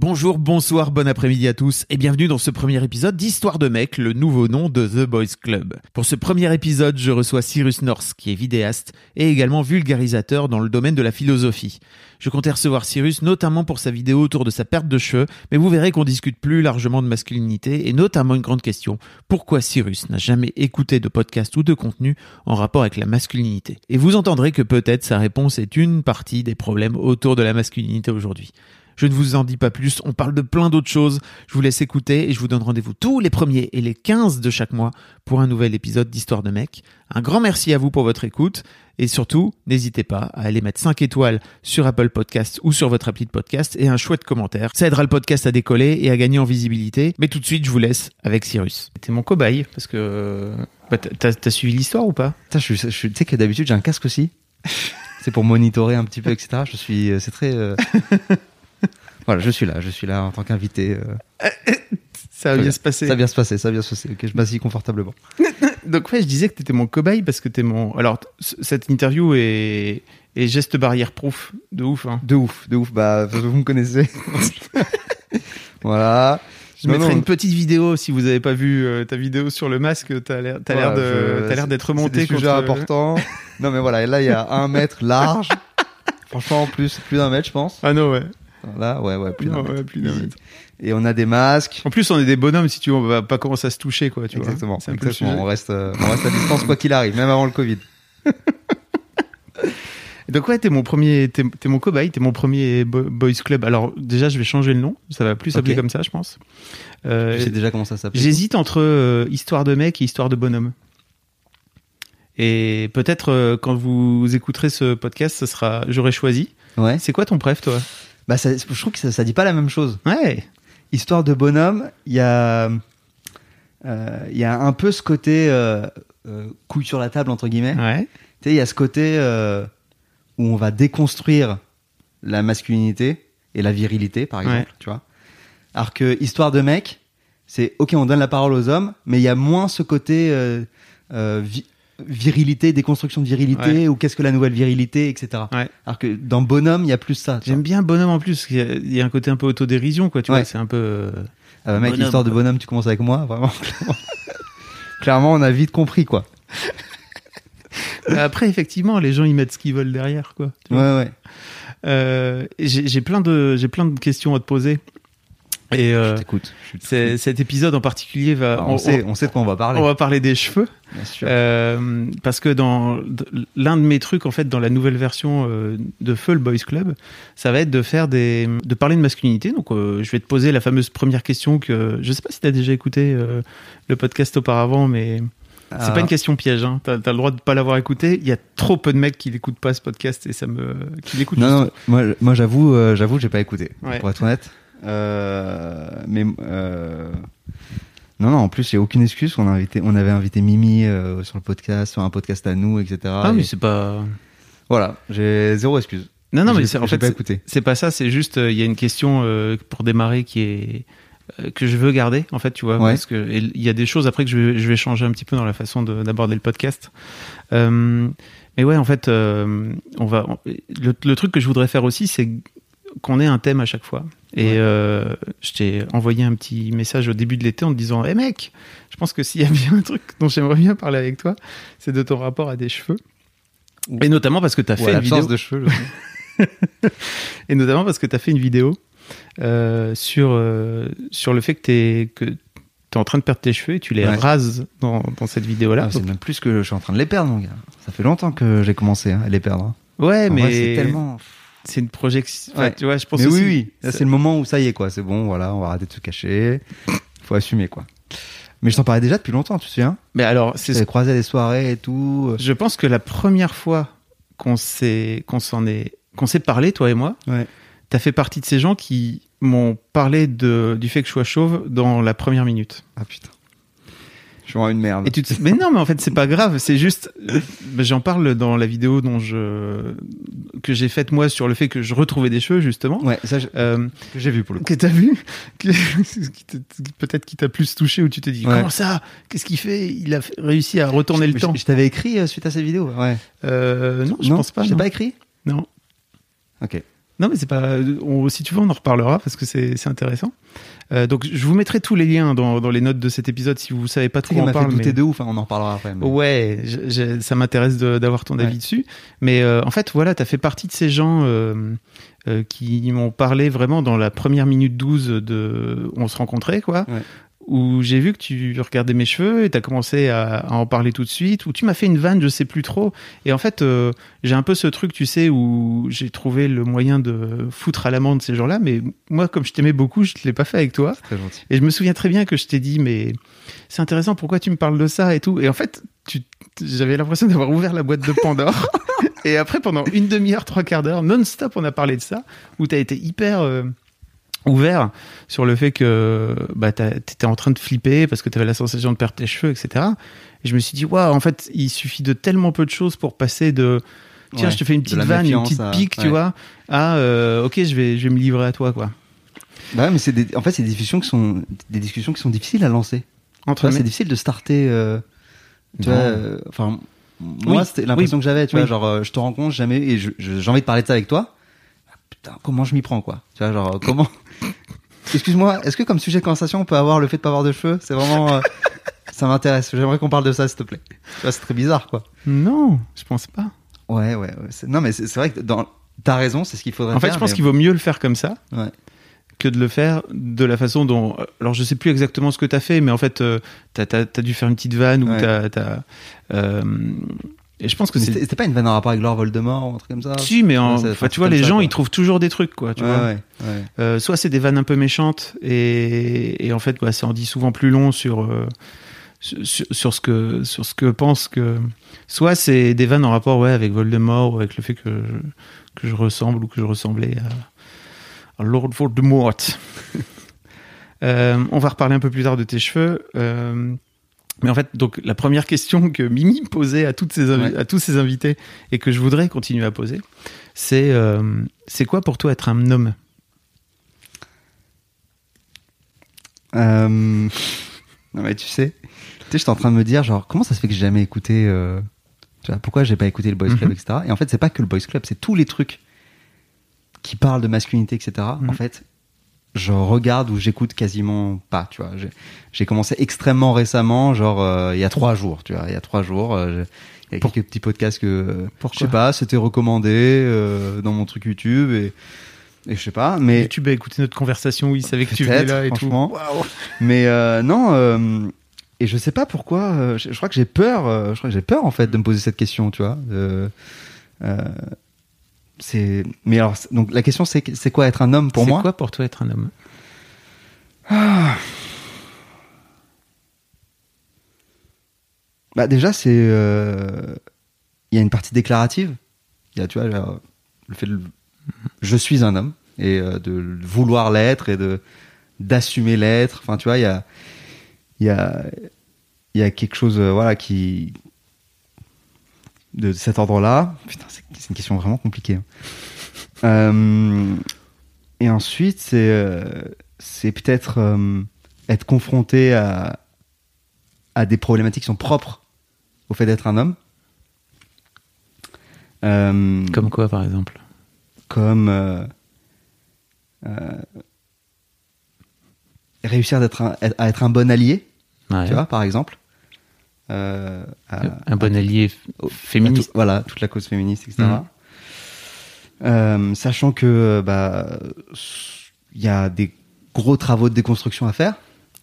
Bonjour, bonsoir, bon après-midi à tous et bienvenue dans ce premier épisode d'Histoire de mec, le nouveau nom de The Boys Club. Pour ce premier épisode, je reçois Cyrus North, qui est vidéaste et également vulgarisateur dans le domaine de la philosophie. Je comptais recevoir Cyrus notamment pour sa vidéo autour de sa perte de cheveux, mais vous verrez qu'on discute plus largement de masculinité et notamment une grande question, pourquoi Cyrus n'a jamais écouté de podcast ou de contenu en rapport avec la masculinité? Et vous entendrez que peut-être sa réponse est une partie des problèmes autour de la masculinité aujourd'hui. Je ne vous en dis pas plus, on parle de plein d'autres choses. Je vous laisse écouter et je vous donne rendez-vous tous les premiers et les 15 de chaque mois pour un nouvel épisode d'Histoire de mec. Un grand merci à vous pour votre écoute et surtout, n'hésitez pas à aller mettre 5 étoiles sur Apple Podcast ou sur votre appli de podcast et un chouette commentaire. Ça aidera le podcast à décoller et à gagner en visibilité. Mais tout de suite, je vous laisse avec Cyrus. T'es mon cobaye parce que bah, t'as, t'as suivi l'histoire ou pas? Putain, je, je, tu sais que d'habitude j'ai un casque aussi. c'est pour monitorer un petit peu, etc. Je suis, euh, c'est très. euh, voilà, je suis là, je suis là en tant qu'invité. euh, Ça va bien se passer. Ça va bien se passer, ça va bien se passer. Ok, je m'assis confortablement. Donc ouais, je disais que t'étais mon cobaye parce que t'es mon. Alors cette interview est, est geste barrière proof de ouf. Hein. De ouf, de ouf. Bah, vous me connaissez. voilà. Je Non, mettrai non, une petite vidéo si vous avez pas vu euh, ta vidéo sur le masque. T'as l'air, t'as l'air voilà, de, l'air d'être remonté C'est contre- importants. non, mais voilà, et là, il y a un mètre large. Franchement, en plus, plus d'un mètre, je pense. Ah non ouais. Là, ouais, ouais, plus d'un mètre. ouais, plus d'un Easy. mètre. Et on a des masques. En plus, on est des bonhommes si tu veux, on va pas commencer à se toucher quoi. Tu exactement. vois. Exactement. On reste, euh, on reste à distance quoi qu'il arrive, même avant le Covid. Donc ouais, t'es mon premier, t'es, t'es mon cobaye, t'es mon premier bo- boys club. Alors déjà, je vais changer le nom. Ça va plus s'appeler comme ça, je pense. Euh, Je sais déjà comment ça s'appelle. J'hésite entre euh, histoire de mec et histoire de bonhomme. Et peut-être euh, quand vous écouterez ce podcast, ce sera, j'aurai choisi. Ouais. C'est quoi ton préf, toi? Bah, ça, je trouve que ça, ça dit pas la même chose. Ouais. Histoire de bonhomme, il y a, euh, il y a un peu ce côté euh, euh, couille sur la table entre guillemets. Ouais. Tu sais, il y a ce côté euh, où on va déconstruire la masculinité et la virilité, par exemple, Ouais. tu vois. Alors que histoire de mec, c'est ok, on donne la parole aux hommes, mais il y a moins ce côté euh, euh, vi- virilité, déconstruction de virilité, Ouais. ou qu'est-ce que la nouvelle virilité, etc. Ouais. Alors que dans bonhomme, il y a plus ça. J'aime bien bonhomme en plus. Il y a, il y a un côté un peu autodérision, quoi. Tu Ouais. vois, c'est un peu. euh, Ah bah mec, Bonhomme, histoire de quoi. bonhomme, tu commences avec moi, vraiment. Clairement, Clairement, on a vite compris, quoi. Après, effectivement, les gens ils mettent ce qu'ils veulent derrière, quoi. Tu vois. Ouais, ouais. Euh, j'ai j'ai plein de, j'ai plein de questions à te poser. Et euh, Je cet épisode en particulier va. Bah, on, sait, on sait de quoi on va parler. on va parler des cheveux. Bien sûr. Euh, parce que dans l'un de mes trucs en fait dans la nouvelle version euh, de Feu le Boys Club, ça va être de faire des de parler de masculinité. Donc euh, je vais te poser la fameuse première question que je sais pas si tu as déjà écouté le podcast auparavant mais c'est pas une question piège hein. Tu as, le droit de pas l'avoir écouté, il y a trop peu de mecs qui l'écoutent pas ce podcast et ça me qui l'écoutent Non, non, moi, moi j'avoue, euh, j'avoue, j'ai pas écouté, Ouais. pour être honnête. Euh, mais euh, non, non, en plus, il y a aucune excuse. On, a invité, on avait invité Mimi euh, sur le podcast, sur un podcast à nous, etc. Ah Et mais c'est pas Voilà, j'ai zéro excuse. Non non mais c'est- en fait c'est- pas ça, c'est juste euh, il y a une question euh, pour démarrer qui est que je veux garder en fait tu vois Ouais. parce que il y a des choses après que je vais, je vais changer un petit peu dans la façon de- d'aborder le podcast mais ouais en fait on va on- le, le truc que je voudrais faire aussi c'est qu'on ait un thème à chaque fois et Ouais. euh, je t'ai envoyé un petit message au début de l'été en te disant hé mec je pense que s'il y a bien un truc dont j'aimerais bien parler avec toi c'est de ton rapport à des cheveux et notamment parce que tu as fait une vidéo de cheveux. et notamment parce que tu as fait une vidéo euh, sur, euh, sur le fait que tu es, que t'es en train de perdre tes cheveux et tu les Ouais. rases dans, dans cette vidéo-là. Ah, c'est même plus que je suis en train de les perdre, mon gars. Ça fait longtemps que j'ai commencé hein, à les perdre. ouais, En mais c'est tellement. C'est une projection. enfin, Ouais. Tu vois, je pense Mais oui, oui. Là, c'est le moment où ça y est, quoi. C'est bon, voilà, on va arrêter de se cacher. Faut assumer, quoi. Mais je t'en parlais déjà depuis longtemps, tu te souviens? Mais alors, c'est ce croisé des soirées et tout. Je pense que la première fois qu'on s'est qu'on s'en est qu'on s'est parlé, toi et moi, Ouais. t'as fait partie de ces gens qui m'ont parlé de, du fait que je sois chauve dans la première minute. Ah putain. Je suis vraiment une merde. Et tu te... Mais non, mais en fait, c'est pas grave. C'est juste, ben, j'en parle dans la vidéo dont je que j'ai faite moi sur le fait que je retrouvais des cheveux justement. Ouais, ça, je- Euh, que j'ai vu pour le coup. que t'as vu, que- peut-être qui t'a plus touché où tu te dis Ouais. comment ça, qu'est-ce qu'il fait? Il a réussi à retourner le Je- temps. Je, t'avais écrit euh, suite à cette vidéo. Ouais. Euh, non, je non, pense pas. Je t'ai pas écrit? Non. Ok. Non, mais c'est pas. on- si tu veux, on en reparlera parce que c'est c'est intéressant. Euh, donc, je vous mettrai tous les liens dans, dans les notes de cet épisode si vous savez pas trop qu'il en fait parle. douter mais- de ouf, hein, on en reparlera après. mais- Ouais, je- je- ça m'intéresse d'avoir ton avis dessus. Mais euh, en fait, voilà, tu as fait partie de ces gens euh, euh, qui m'ont parlé vraiment dans la première minute 12 de on se rencontrait, quoi. Ouais. Où j'ai vu que tu regardais mes cheveux et tu as commencé à, à en parler tout de suite. Où tu m'as fait une vanne, je sais plus trop. Et en fait, euh, j'ai un peu ce truc, tu sais, où j'ai trouvé le moyen de foutre à l'amende ces gens-là. Mais moi, comme je t'aimais beaucoup, je ne l'ai pas fait avec toi. Très gentil. Et je me souviens très bien que je t'ai dit, mais c'est intéressant, pourquoi tu me parles de ça et tout. Et en fait, tu, j'avais l'impression d'avoir ouvert la boîte de Pandore. et après, pendant une demi-heure, trois quarts d'heure, non-stop, on a parlé de ça, où tu as été hyper euh, ouvert sur le fait que bah, tu étais en train de flipper parce que tu avais la sensation de perdre tes cheveux, etc. Et je me suis dit, waouh, en fait, il suffit de tellement peu de choses pour passer de. Tiens, Ouais, je te fais une petite vanne, une petite à- pique, tu ouais. vois. Ah, euh, ok, je vais, je vais me livrer à toi, quoi. Bah ouais, mais c'est des- en fait, c'est des discussions qui sont des discussions qui sont difficiles à lancer. Entre c'est difficile de starter. euh, tu Non. vois, euh, enfin, moi, Oui, c'était l'impression que j'avais. Tu oui. vois, genre, je te rencontre jamais et j'ai envie de parler de ça avec toi. Ah, Putain, comment je m'y prends, quoi Tu vois, genre, comment Excuse-moi, est-ce que comme sujet de conversation, on peut avoir le fait de pas avoir de cheveux? C'est vraiment. euh, ça m'intéresse. J'aimerais qu'on parle de ça, s'il te plaît. Tu c'est très bizarre, quoi. Non, je pense pas. Ouais, ouais, ouais. Non, mais c'est vrai que dans. T'as raison, c'est ce qu'il faudrait En fait, je pense mais- qu'il vaut mieux le faire comme ça Ouais. que de le faire de la façon dont. Alors, je sais plus exactement ce que tu as fait, mais en fait, euh, t'as as, dû faire une petite vanne ou Ouais. euh, et je pense que. C'était pas une vanne en rapport avec Lord Voldemort ou un truc comme ça Si, mais en, Ouais, tu vois, les ça, gens, quoi. ils trouvent toujours des trucs, quoi. Tu ouais, vois ouais, ouais. Euh, soit c'est des vannes un peu méchantes et, et en fait, bah, ça en dit souvent plus long sur, euh, sur, sur ce que, sur ce que pense que. Soit c'est des vannes en rapport ouais, avec Voldemort ou avec le fait que je, que je ressemble ou que je ressemblais à, à Lord Voldemort. Euh, on va reparler un peu plus tard de tes cheveux. Mais en fait, donc la première question que Mimi posait à, toutes ses Ouais. à tous ses invités et que je voudrais continuer à poser, c'est euh, c'est quoi pour toi être un homme Euh, Non mais tu sais, tu sais, j'étais en train de me dire genre comment ça se fait que j'ai jamais écouté, euh, tu vois, pourquoi j'ai pas écouté le Boys Club, Mhm. etc. Et en fait, c'est pas que le Boys Club, c'est tous les trucs qui parlent de masculinité, etc. Mhm. En fait, je regarde ou j'écoute quasiment pas, tu vois. J'ai- J'ai commencé extrêmement récemment, genre euh, il y a trois jours, tu vois, il y a trois jours. euh, il y a Pour- quelques petits podcasts que Pourquoi je sais pas, c'était recommandé euh, dans mon truc YouTube et, et je sais pas, mais YouTube a écouté notre conversation où il savait que tu venais là et tout. Waouh. Mais euh, non, euh, et je sais pas pourquoi. euh, je, je crois que j'ai peur. euh, je crois que j'ai peur en fait de me poser cette question, tu vois. euh, c'est. Mais alors, c'est- donc la question c'est c'est quoi être un homme pour C'est moi? quoi pour toi être un homme? Bah déjà c'est. euh, Il y a une partie déclarative. Il y a, tu vois, là, le fait de. Je suis un homme et euh, de vouloir l'être et de d'assumer l'être. Enfin, tu vois, il y a. Il y a. Il y a quelque chose, euh, voilà, qui. De cet ordre-là. Putain, c'est une question vraiment compliquée. hein. Euh, et ensuite, c'est. euh, c'est peut-être euh, être confronté à, à des problématiques qui sont propres au fait d'être un homme. Euh, Comme quoi, par exemple? comme euh, réussir d'être à être un bon allié, Ouais. tu vois, par exemple. Euh, à- Un bon allié féministe. tout- voilà, toute la cause féministe, etc. Mhm. Euh, sachant que bah il y a des gros travaux de déconstruction à faire.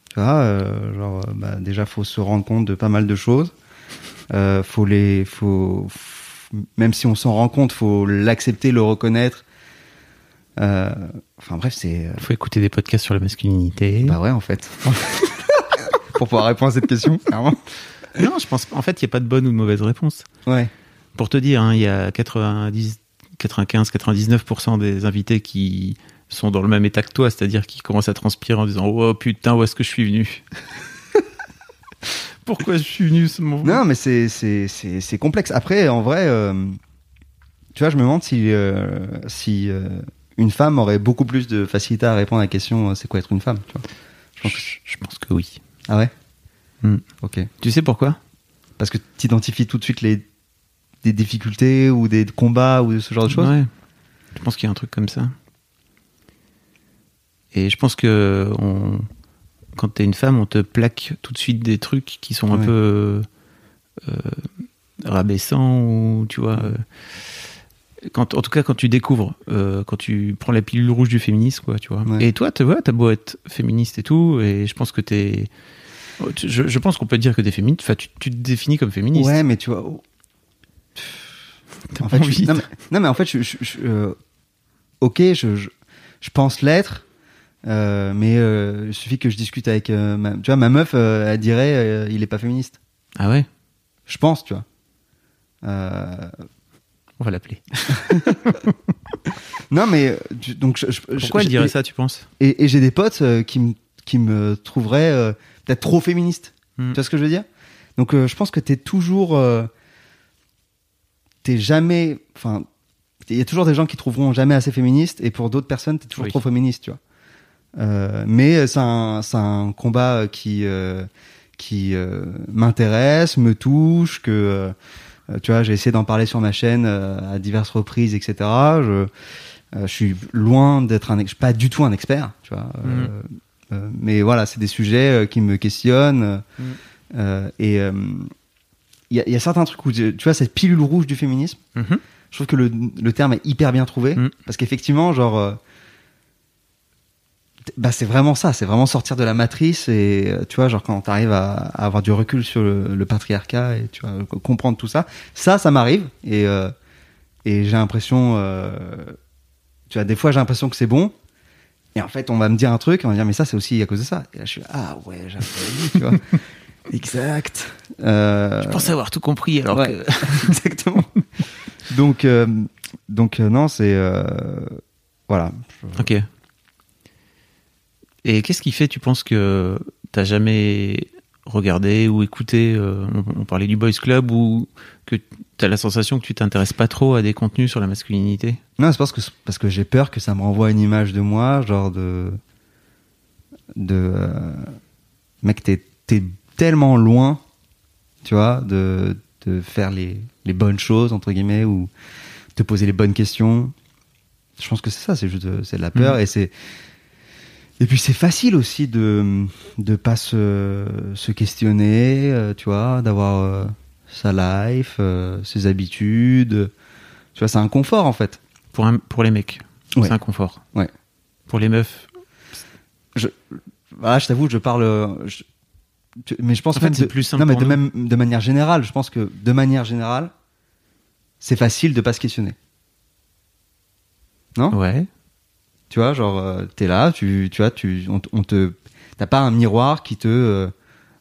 Tu vois, euh, genre euh, bah, déjà faut se rendre compte de pas mal de choses. Euh, faut les, faut, même si on s'en rend compte, faut l'accepter, le reconnaître. Euh, enfin bref, c'est faut écouter des podcasts sur la masculinité. bah ouais en fait. Pour pouvoir répondre à cette question, clairement. Non, je pense en fait, il n'y a pas de bonne ou de mauvaise réponse. Ouais. Pour te dire, hein, il y a 90, 95-99% des invités qui sont dans le même état que toi, c'est-à-dire qui commencent à transpirer en disant Oh putain, où est-ce que je suis venu? Pourquoi je suis venu ce moment Non, mais c'est, c'est, c'est, c'est complexe. Après, en vrai, euh, tu vois, je me demande si, euh, si euh, une femme aurait beaucoup plus de facilité à répondre à la question c'est quoi être une femme tu vois? Je, pense que... je pense que oui. Ah ouais? Hmm. Ok. Tu sais pourquoi? Parce que tu identifies tout de suite les des difficultés ou des combats ou ce genre de choses? Ouais. Je pense qu'il y a un truc comme ça. Et je pense que on... quand t'es une femme, on te plaque tout de suite des trucs qui sont un Ouais. peu euh, rabaissants ou tu vois. euh, Quand, en tout cas, quand tu découvres, euh, quand tu prends la pilule rouge du féminisme, quoi, tu vois. Ouais. Et toi, tu vois, t'as beau être féministe et tout, et je pense que t'es. Je, je pense qu'on peut dire que t'es féministe. Enfin, tu, tu te définis comme féministe. Ouais, mais tu vois. oh, En fait, je- non, mais, non, mais en fait, je, euh, ok, je, pense l'être, euh, mais euh, il suffit que je discute avec ma, tu vois, ma meuf, elle dirait, il est pas féministe. Ah ouais? Je pense, tu vois. On va l'appeler. non, mais tu- donc je, Pourquoi je- elle dirait ça, tu penses? Et, et j'ai des potes qui me qui me trouveraient euh, peut-être trop féministes. Hmm. Tu vois ce que je veux dire? Donc euh, je pense que t'es toujours, euh, t'es jamais, enfin, il y a toujours des gens qui trouveront jamais assez féministe, et pour d'autres personnes t'es toujours Oui. trop féministe, tu vois. Euh, mais c'est un c'est un combat qui euh, qui euh, m'intéresse, me touche, que euh, euh, tu vois, j'ai essayé d'en parler sur ma chaîne euh, à diverses reprises, etc. Je, euh, je suis loin d'être un, je suis pas du tout un expert, tu vois. euh, euh, mais voilà, c'est des sujets euh, qui me questionnent. euh, Mm. euh, et euh, il y, a- il y a certains trucs où, tu vois, cette pilule rouge du féminisme, Mhm. je trouve que le, le terme est hyper bien trouvé. Mm. Parce qu'effectivement, genre, euh, bah, c'est vraiment ça, c'est vraiment sortir de la matrice et, euh, tu vois, genre, quand t'arrives à, à avoir du recul sur le, le patriarcat et, tu vois, co- comprendre tout ça, ça, ça m'arrive et, euh, et j'ai l'impression, euh, tu vois, des fois, j'ai l'impression que c'est bon. Et en fait, on va me dire un truc, on va me dire, mais ça, c'est aussi à cause de ça. Et là, je suis, ah ouais, j'avais tu vois. exact. Euh, Je pense avoir tout compris alors Ouais. que. Exactement. donc, euh, donc euh, non, c'est voilà. Ok. Et qu'est-ce qui fait, tu penses que t'as jamais regardé ou écouté euh, on, on parlait du Boys Club ou que t'as la sensation que tu t'intéresses pas trop à des contenus sur la masculinité? Non, c'est parce que parce que j'ai peur que ça me renvoie une image de moi, genre de de euh, mec, t'es t'es tellement loin, tu vois, de de faire les les bonnes choses entre guillemets ou te poser les bonnes questions. Je pense que c'est ça, c'est juste de- c'est de la peur Mhm. et c'est et puis c'est facile aussi de de pas se, se questionner, euh, tu vois, d'avoir euh, sa life, euh, ses habitudes. Tu vois, c'est un confort en fait. pour, un, pour les mecs Ouais. C'est un confort. Ouais. Pour les meufs, Voilà, je t'avoue, je parle. je- tu- mais je pense En fait, c'est plus simple Non, mais pour de nous. même de manière générale, je pense que de manière générale, c'est facile de pas se questionner. Non? Ouais. Tu vois, genre euh, t'es là, tu tu vois, tu on, te t'as pas un miroir qui te euh,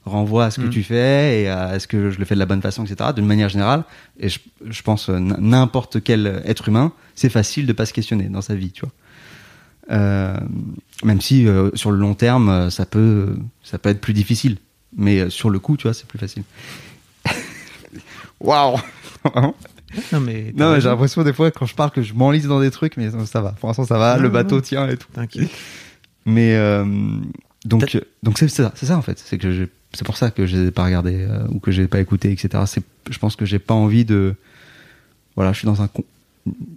renvoie à ce que Mm. tu fais et à est-ce que je le fais de la bonne façon, etc. D'une manière générale, et je, je pense euh, n'importe quel être humain, c'est facile de pas se questionner dans sa vie, tu vois. Euh, même si euh, sur le long terme, ça peut ça peut être plus difficile, mais sur le coup, tu vois, c'est plus facile. Waouh. Non, mais. Non, mais j'ai l'impression des fois quand je parle que je m'enlise dans des trucs, mais ça va. Pour l'instant, ça va. Non, le bateau non. tient et tout. T'inquiète. Mais euh, donc, donc c'est ça, c'est ça en fait. C'est que c'est pour ça que je les ai pas regardés euh, ou que j'ai pas écouté, etc. C'est, je pense que j'ai pas envie de. Voilà, je suis dans un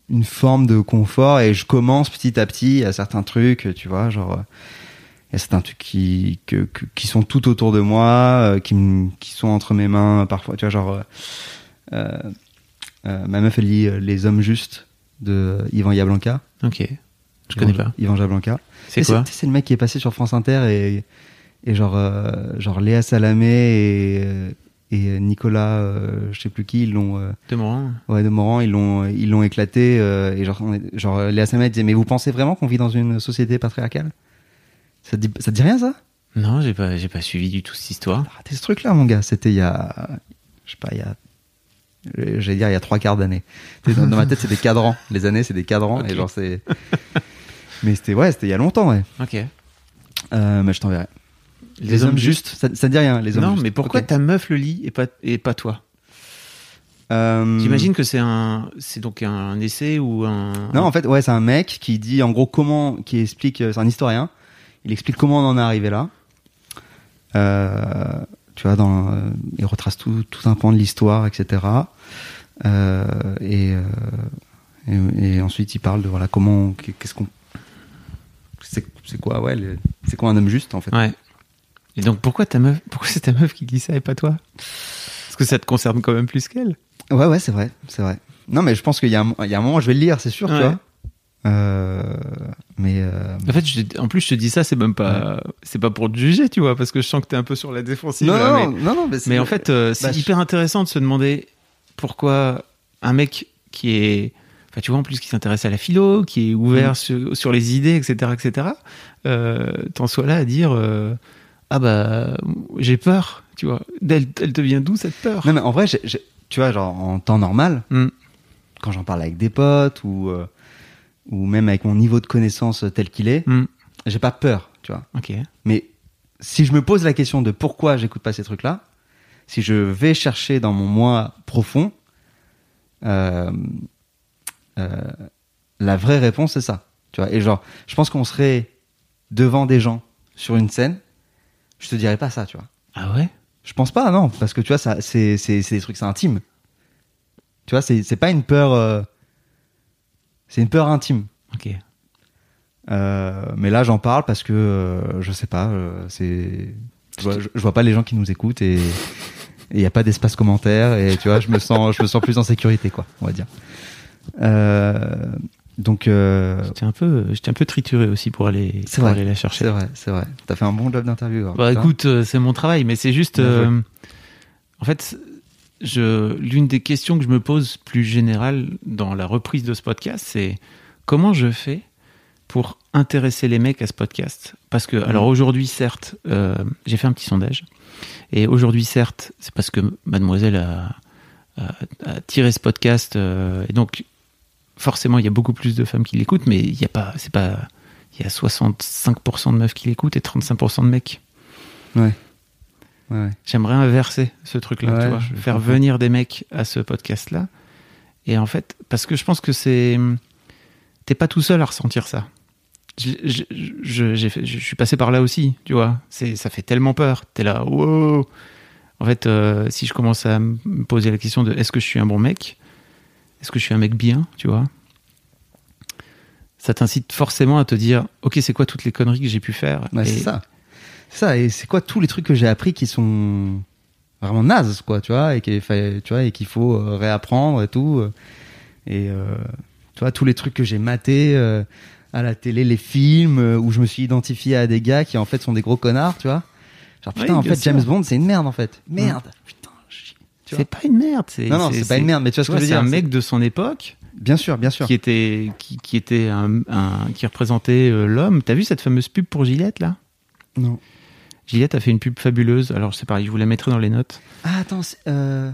une forme de confort et je commence petit à petit à certains trucs, tu vois, genre. Il y a certains trucs qui, que, que- qui sont tout autour de moi, euh, qui, qui sont entre mes mains parfois, tu vois, genre. euh, ma meuf, elle lit euh, Les Hommes Justes de Yvan Yablanca. Ok. Je connais pas. Yvan Jablanca. C'est quoi C'est le mec qui est passé sur France Inter et, et genre, euh, genre Léa Salamé et, euh, et Nicolas, euh, je sais plus qui, ils l'ont, euh, De Morin ouais, de Morand, ils l'ont, ils l'ont éclaté. euh, et genre, est- genre, Léa Salamé disait, mais vous pensez vraiment qu'on vit dans une société patriarcale? Ça te, dit, ça te dit rien ça? Non, j'ai pas, j'ai pas suivi du tout cette histoire. T'as raté ce truc-là, mon gars. C'était il y a, je sais pas, il y a Euh, J'allais dire il y a trois quarts d'année. Dans, dans ma tête, c'est des cadrans. Les années, c'est des cadrans. Et genre, c'est. mais c'était, ouais, c'était il y a longtemps, ouais. Ok. Euh, mais je t'enverrai. Les, hommes, justes, ça, ça te dit rien, les hommes Non, justes. mais pourquoi ta meuf le lit et pas, et pas toi? Euh, J'imagine que c'est un, c'est donc un essai ou un. Non, en fait, ouais, c'est un mec qui dit en gros comment, qui explique, euh, c'est un historien. Il explique comment on en est arrivé là. Euh, tu vois, dans, euh, il retrace tout, tout un pan de l'histoire, etc. Euh, et, euh, et, et ensuite, il parle de voilà comment, qu'est-ce qu'on, c'est, quoi, ouais, c'est quoi un homme juste en fait. Ouais. Et donc pourquoi ta meuf, pourquoi c'est ta meuf qui dit ça et pas toi? Parce que ça te concerne quand même plus qu'elle. Ouais, ouais, c'est vrai, c'est vrai. Non, mais je pense qu'il y a un, il y a un moment, je vais le lire, c'est sûr, Ouais. tu vois. Euh, mais euh, En fait, je en plus, je te dis ça, c'est même pas, c'est pas pour te juger, tu vois, parce que je sens que t'es un peu sur la défensive. non, là, non, mais, non, non, mais, en fait, euh, c'est bah, hyper intéressant de se demander pourquoi un mec qui est, enfin, tu vois, en plus qui s'intéresse à la philo, qui est ouvert Mm. sur, sur les idées, etc., etc., t'en sois là à dire, ah bah, j'ai peur, tu vois. Elle, elle te vient d'où cette peur? Non, mais en vrai, tu vois, genre en temps normal, Mm. quand j'en parle avec des potes ou, ou même avec mon niveau de connaissance tel qu'il est, Hmm, j'ai pas peur, tu vois. Ok. Mais si je me pose la question de pourquoi j'écoute pas ces trucs-là, si je vais chercher dans mon moi profond, euh, euh, la vraie réponse c'est ça, tu vois. Et genre, je pense qu'on serait devant des gens sur une scène, je te dirais pas ça, tu vois. Ah ouais? Je pense pas, non, parce que tu vois, ça, c'est, c'est, c'est des trucs, c'est intime. Tu vois, c'est, c'est pas une peur, euh, c'est une peur intime. Ok. Euh, mais là, j'en parle parce que euh, je sais pas, euh, c'est, je vois, je- je vois pas les gens qui nous écoutent et il y a pas d'espace commentaire et tu vois, je me sens, je me sens plus en sécurité, quoi, on va dire. Euh, donc, euh, J'étais un peu, j'étais un peu trituré aussi pour aller, C'est pour vrai. aller la chercher. c'est vrai, c'est vrai. T'as fait un bon job d'interview. Bah écoute, euh, c'est mon travail, mais c'est juste. Bien joué. euh, en fait, l'une des questions que je me pose plus générale dans la reprise de ce podcast, c'est comment je fais pour intéresser les mecs à ce podcast? Parce que, alors aujourd'hui, certes, euh, j'ai fait un petit sondage. Et aujourd'hui, certes, c'est parce que mademoiselle a, a- a tiré ce podcast. euh, et donc, forcément, il y a beaucoup plus de femmes qui l'écoutent, mais il y a pas. C'est pas. Il y a 65% de meufs qui l'écoutent et 35% de mecs. Ouais. Ouais. J'aimerais inverser ce truc-là, Ouais, tu vois, je faire comprends. venir des mecs à ce podcast-là. Et en fait, parce que je pense que c'est, t'es pas tout seul à ressentir ça. Je, je, je- je suis passé par là aussi, tu vois. C'est, ça fait tellement peur. T'es là, wow. En fait, euh, si je commence à me poser la question de est-ce que je suis un bon mec, est-ce que je suis un mec bien, tu vois, ça t'incite forcément à te dire, ok, c'est quoi toutes les conneries que j'ai pu faire? Ouais, Et- ça. Ça. Et c'est quoi tous les trucs que j'ai appris qui sont vraiment nazes, quoi, tu vois, et qu'il tu vois, et qu'il faut euh, réapprendre et tout. euh. Et euh, tu vois, tous les trucs que j'ai matés euh, à la télé, les films euh, où je me suis identifié à des gars qui en fait sont des gros connards, tu vois. Genre putain, Oui, en fait, James. Bond, c'est une merde en fait. Merde. Putain. C'est pas une merde. C'est, Non, non, c'est pas une merde, mais tu vois ce que je veux c'est un mec de son époque Bien sûr, bien sûr. qui était qui, qui était un, un- qui représentait l'homme. T'as vu cette fameuse pub pour Gillette là? Non. Gillette a fait une pub fabuleuse. Alors c'est pareil, je vous la mettrai dans les notes. Ah attends, euh...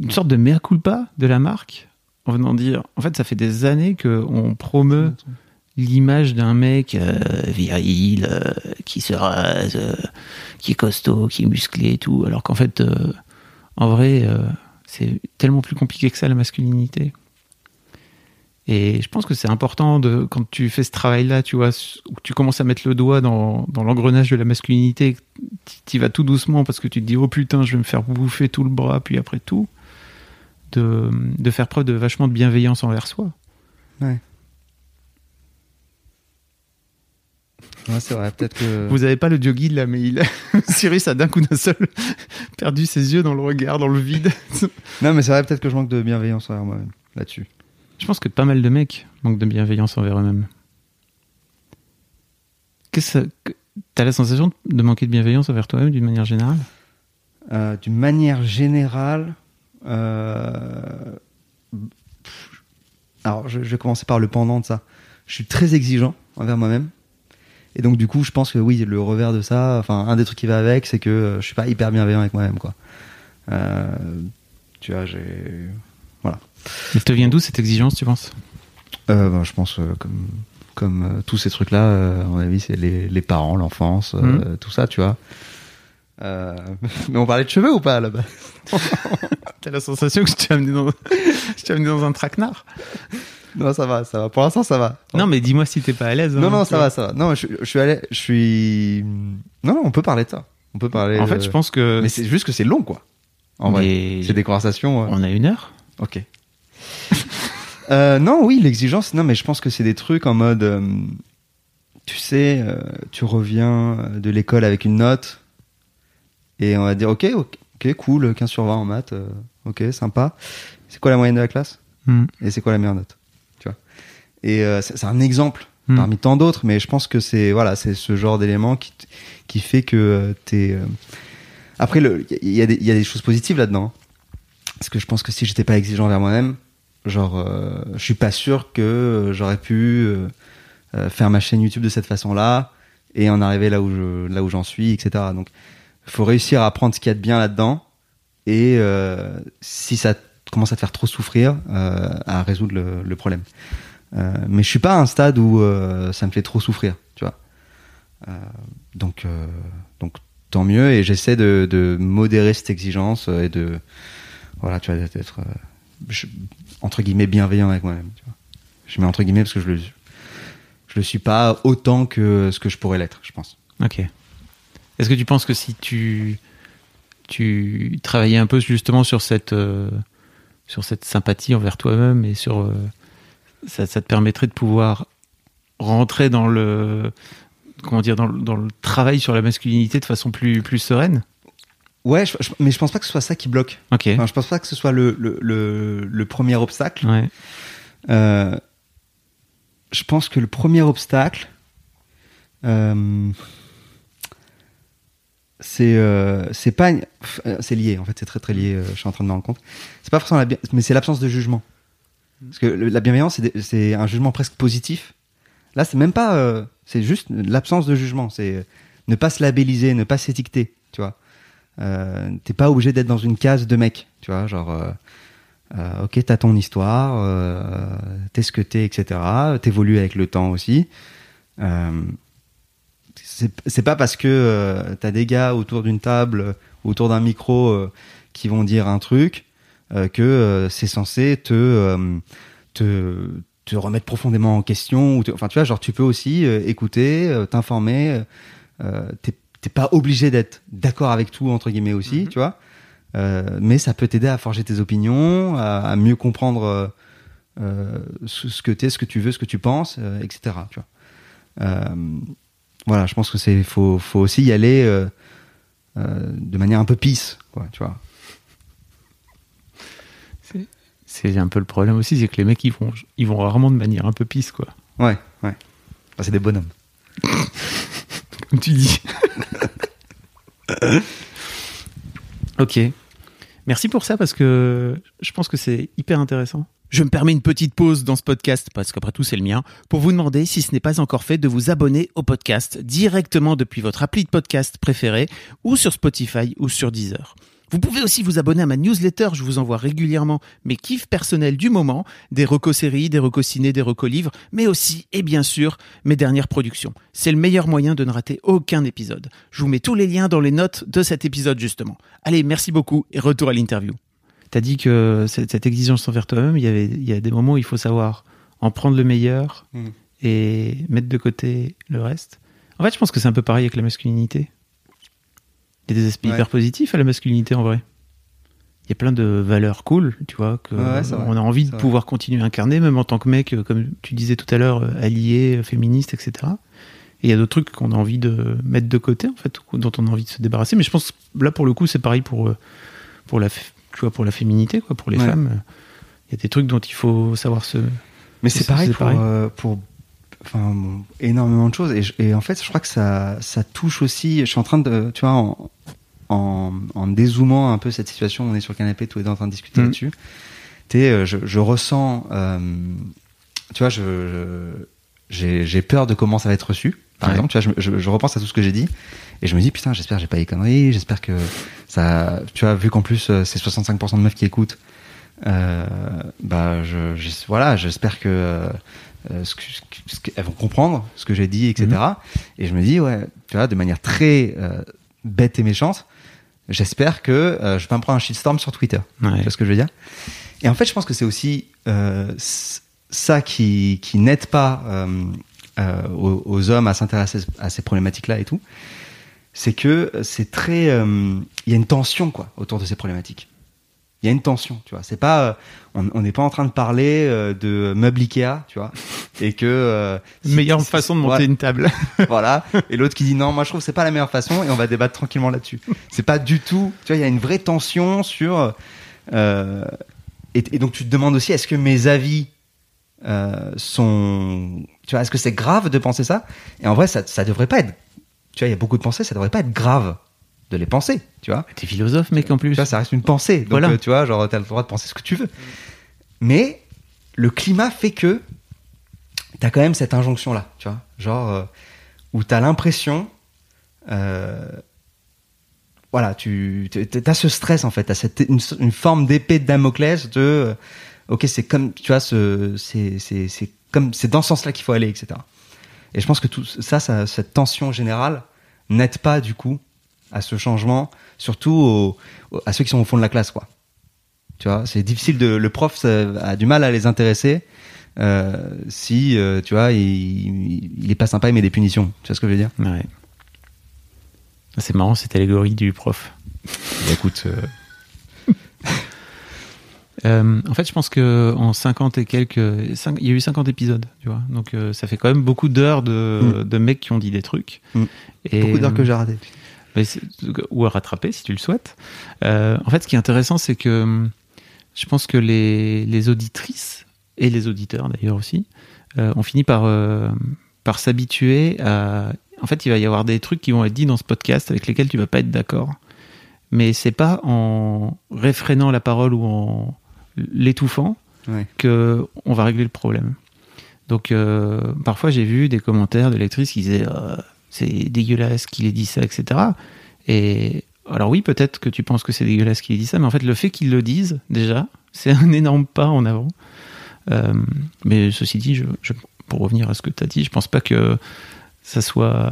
Une sorte de mea culpa de la marque en venant dire. En fait, ça fait des années que on promeut l'image d'un mec euh, viril, euh, qui se rase, euh, qui est costaud, qui est musclé et tout. Alors qu'en fait, en vrai, c'est tellement plus compliqué que ça la masculinité. Et je pense que c'est important de quand tu fais ce travail-là, tu vois, où tu commences à mettre le doigt dans, dans l'engrenage de la masculinité, tu y vas tout doucement parce que tu te dis oh putain, je vais me faire bouffer tout le bras, puis après tout, de, de faire preuve de vachement de bienveillance envers soi. Ouais, c'est vrai. Peut-être que. Vous avez pas le guide là, mais il... Cyrus a d'un coup d'un seul perdu ses yeux dans le regard, dans le vide. Non, mais c'est vrai. Peut-être que je manque de bienveillance envers moi-même là-dessus. Je pense que pas mal de mecs manquent de bienveillance envers eux-mêmes. T'as la sensation de manquer de bienveillance envers toi-même d'une manière générale? Euh, D'une manière générale, euh, alors je, vais commencer par le pendant de ça. Je suis très exigeant envers moi-même. Et donc, du coup, je pense que oui, le revers de ça, enfin, un des trucs qui va avec, c'est que euh, je suis pas hyper bienveillant avec moi-même, quoi. Tu vois, j'ai. Elle te vient d'où cette exigence, tu penses? Euh, ben, je pense euh, comme comme euh, tous ces trucs là, à mon avis, c'est les, les parents, l'enfance, euh, Mhm. tout ça, tu vois. Euh, mais on parlait de cheveux ou pas là-bas T'as la sensation que je t'ai amené dans, amené dans un traquenard Non, ça va, ça va. Pour l'instant, ça va. Non, mais dis-moi si t'es pas à l'aise. non, hein, non, ça vois. va, ça va. Non, je, je suis allé, je suis. Non, non, on peut parler de ça. On peut parler. En de- fait, je pense que. Mais c'est juste que c'est long, quoi. En vrai, c'est des conversations. euh, On a une heure Ok. Euh, non, oui, l'exigence. Non, mais je pense que c'est des trucs en mode. euh, tu sais, euh, tu reviens de l'école avec une note et on va dire ok, ok, cool, 15 sur 20 en maths, ok, sympa. C'est quoi la moyenne de la classe Hmm. et c'est quoi la meilleure note Tu vois? Et c'est un exemple Hmm. parmi tant d'autres, mais je pense que c'est voilà, c'est ce genre d'élément qui qui fait que t'es. Après, il y, a des- il y a des choses positives là-dedans. Parce que je pense que si j'étais pas exigeant vers moi-même, genre, euh, je suis pas sûr que j'aurais pu euh, euh, faire ma chaîne YouTube de cette façon-là et en arriver là où je, là où j'en suis, etc. Donc, faut réussir à prendre ce qu'il y a de bien là-dedans et euh, si ça commence à te faire trop souffrir, à résoudre le, problème. Mais je suis pas à un stade où ça me fait trop souffrir, tu vois. Donc, donc tant mieux et j'essaie de, de modérer cette exigence et de voilà, tu vois, d'être entre guillemets bienveillant avec moi-même. Je mets entre guillemets parce que je le le suis pas autant que ce que je pourrais l'être, je pense. Ok. Est-ce que tu penses que si tu tu travaillais un peu justement sur cette euh, sur cette sympathie envers toi-même et sur euh, ça, ça te permettrait de pouvoir rentrer dans le comment dire dans, dans le travail sur la masculinité de façon plus plus sereine? Ouais, je- je- mais je pense pas que ce soit ça qui bloque. Ok. Enfin, je pense pas que ce soit le, le, le, le premier obstacle. Ouais. Euh, je pense que le premier obstacle, euh, c'est euh, c'est pas pff, c'est lié en fait c'est très très lié je suis en train de me rendre compte c'est pas forcément la bien- mais c'est l'absence de jugement parce que la bienveillance c'est un jugement presque positif là c'est même pas c'est juste l'absence de jugement c'est ne pas se labelliser ne pas s'étiqueter t'es pas obligé d'être dans une case de mec tu vois genre euh, euh, ok, t'as ton histoire, euh, t'es ce que t'es, etc. T'évolues avec le temps aussi. Euh, c'est pas parce que euh, t'as des gars autour d'une table, euh, autour d'un micro, euh, qui vont dire un truc, euh, que euh, c'est censé te, euh, te te remettre profondément en question. Ou te- enfin, tu vois, genre tu peux aussi euh, écouter, euh, t'informer. Euh, t'es t'es pas obligé d'être d'accord avec tout entre guillemets aussi, Mhm. tu vois. Euh, mais ça peut t'aider à forger tes opinions, à, à mieux comprendre euh, euh, ce, que t'es, ce que tu veux, ce que tu penses, euh, etc. Tu vois. Voilà, je pense que c'est faut faut aussi y aller de manière un peu peace, quoi, tu vois. C'est un peu le problème aussi, c'est que les mecs ils vont ils vont rarement de manière un peu pisse quoi. Ouais, ouais. Enfin, c'est des bonhommes. Comme tu dis. ok. Merci pour ça parce que je pense que c'est hyper intéressant. Je me permets une petite pause dans ce podcast, parce qu'après tout c'est le mien, pour vous demander, si ce n'est pas encore fait, de vous abonner au podcast directement depuis votre appli de podcast préféré, ou sur Spotify ou sur Deezer. Vous pouvez aussi vous abonner à ma newsletter, je vous envoie régulièrement mes kiffs personnels du moment, des recos séries, des recos ciné, des recos livres, mais aussi, et bien sûr, mes dernières productions. C'est le meilleur moyen de ne rater aucun épisode. Je vous mets tous les liens dans les notes de cet épisode justement. Allez, merci beaucoup et retour à l'interview. T'as dit que cette, cette exigence envers toi-même, il y avait, il y a des moments où il faut savoir en prendre le meilleur Mhm. et mettre de côté le reste. En fait, je pense que c'est un peu pareil avec la masculinité. Il y a des aspects Ouais. hyper positifs à la masculinité en vrai. Il y a plein de valeurs cool, tu vois, que Ouais, ouais, c'est vrai. on a envie de vrai. pouvoir continuer à incarner, même en tant que mec, euh, comme tu disais tout à l'heure, euh, allié, euh, féministe, etc. Et il y a d'autres trucs qu'on a envie de mettre de côté, en fait, dont on a envie de se débarrasser. Mais je pense que là, pour le coup, c'est pareil pour, pour, la, tu vois, pour la féminité, quoi, pour les Ouais. femmes. Il y a des trucs dont il faut savoir se. Mais C'est- pareil pour, pareil. euh, pour enfin, bon, énormément de choses. Et, je- et en fait, je crois que ça, ça touche aussi. Je suis en train de, tu vois, en, en, en dézoomant un peu cette situation, on est sur le canapé, tous les deux en train de discuter Mhm. là-dessus. Tu sais, euh, je, je ressens, euh, tu vois, je, j'ai peur de comment ça va être reçu. Par Ouais. exemple, tu vois, je, je- repense à tout ce que j'ai dit et je me dis putain, j'espère que j'ai pas des conneries, j'espère que ça, tu vois, vu qu'en plus euh, c'est 65% de meufs qui écoutent, euh, bah, je- voilà, j'espère que, euh, ce que- ce que- elles vont comprendre ce que j'ai dit, etc. Et je me dis, ouais, tu vois, de manière très euh, bête et méchante, j'espère que euh, je vais pas me prendre un shitstorm sur Twitter. Ouais. Tu vois ce que je veux dire? Et en fait, je pense que c'est aussi euh, ça qui, qui n'aide pas euh, euh, aux, aux hommes à s'intéresser à ces problématiques-là et tout. C'est que c'est très. euh, Il y a une tension, quoi, autour de ces problématiques. Il y a une tension, tu vois. C'est pas. euh, on n'est pas en train de parler euh, de meubles Ikea, tu vois. Et que. euh, si- Meilleure façon de monter voilà une table. voilà. Et l'autre qui dit non, moi je trouve que c'est pas la meilleure façon et on va débattre tranquillement là-dessus. C'est pas du tout. Tu vois, il y a une vraie tension sur. euh, et, et donc tu te demandes aussi, est-ce que mes avis euh, sont. Tu vois, est-ce que c'est grave de penser ça? Et en vrai, ça, ça devrait pas être. Tu vois, il y a beaucoup de pensées, ça devrait pas être grave de les penser, tu vois. T'es philosophe, mec, en plus. Tu vois, ça reste une pensée. Donc, Voilà. euh, tu vois, genre, t'as le droit de penser ce que tu veux. Mais le climat fait que t'as quand même cette injonction-là, tu vois. Genre, euh, où t'as l'impression. euh, voilà, tu as ce stress, en fait. T'as cette, une, une forme d'épée de Damoclès de. euh, ok, c'est comme. Tu vois, ce, c'est c'est- c'est comme. C'est dans ce sens-là qu'il faut aller, etc. Et je pense que tout ça, ça cette tension générale n'aide pas, du coup, à ce changement, surtout à ceux qui sont au fond de la classe, quoi. Tu vois, c'est difficile de. Le prof ça a du mal à les intéresser euh, si, euh, tu vois, il, il, il est pas sympa, il met des punitions. Tu vois ce que je veux dire? Ouais. C'est marrant cette allégorie du prof. Bah, Écoute, euh, Euh, en fait, je pense que en 50 et quelques, il y a eu 50 épisodes, tu vois. Donc euh, ça fait quand même beaucoup d'heures de, de mecs qui ont dit des trucs. Mm. Et, beaucoup d'heures que j'ai ratées. Ou à rattraper si tu le souhaites. Euh, en fait, ce qui est intéressant, c'est que hum, je pense que les, les auditrices et les auditeurs d'ailleurs aussi euh, ont fini par euh, par s'habituer à. En fait, il va y avoir des trucs qui vont être dits dans ce podcast avec lesquels tu vas pas être d'accord. Mais c'est pas en réfrénant la parole ou en l'étouffant Ouais. que on va régler le problème. Donc euh, parfois j'ai vu des commentaires de lectrices qui disaient c'est dégueulasse qu'il ait dit ça, etc. Et alors oui, peut-être que tu penses que c'est dégueulasse qu'il ait dit ça, mais en fait le fait qu'ils le disent déjà, c'est un énorme pas en avant. Euh, mais ceci dit, je, je- pour revenir à ce que tu as dit, je pense pas que ça soit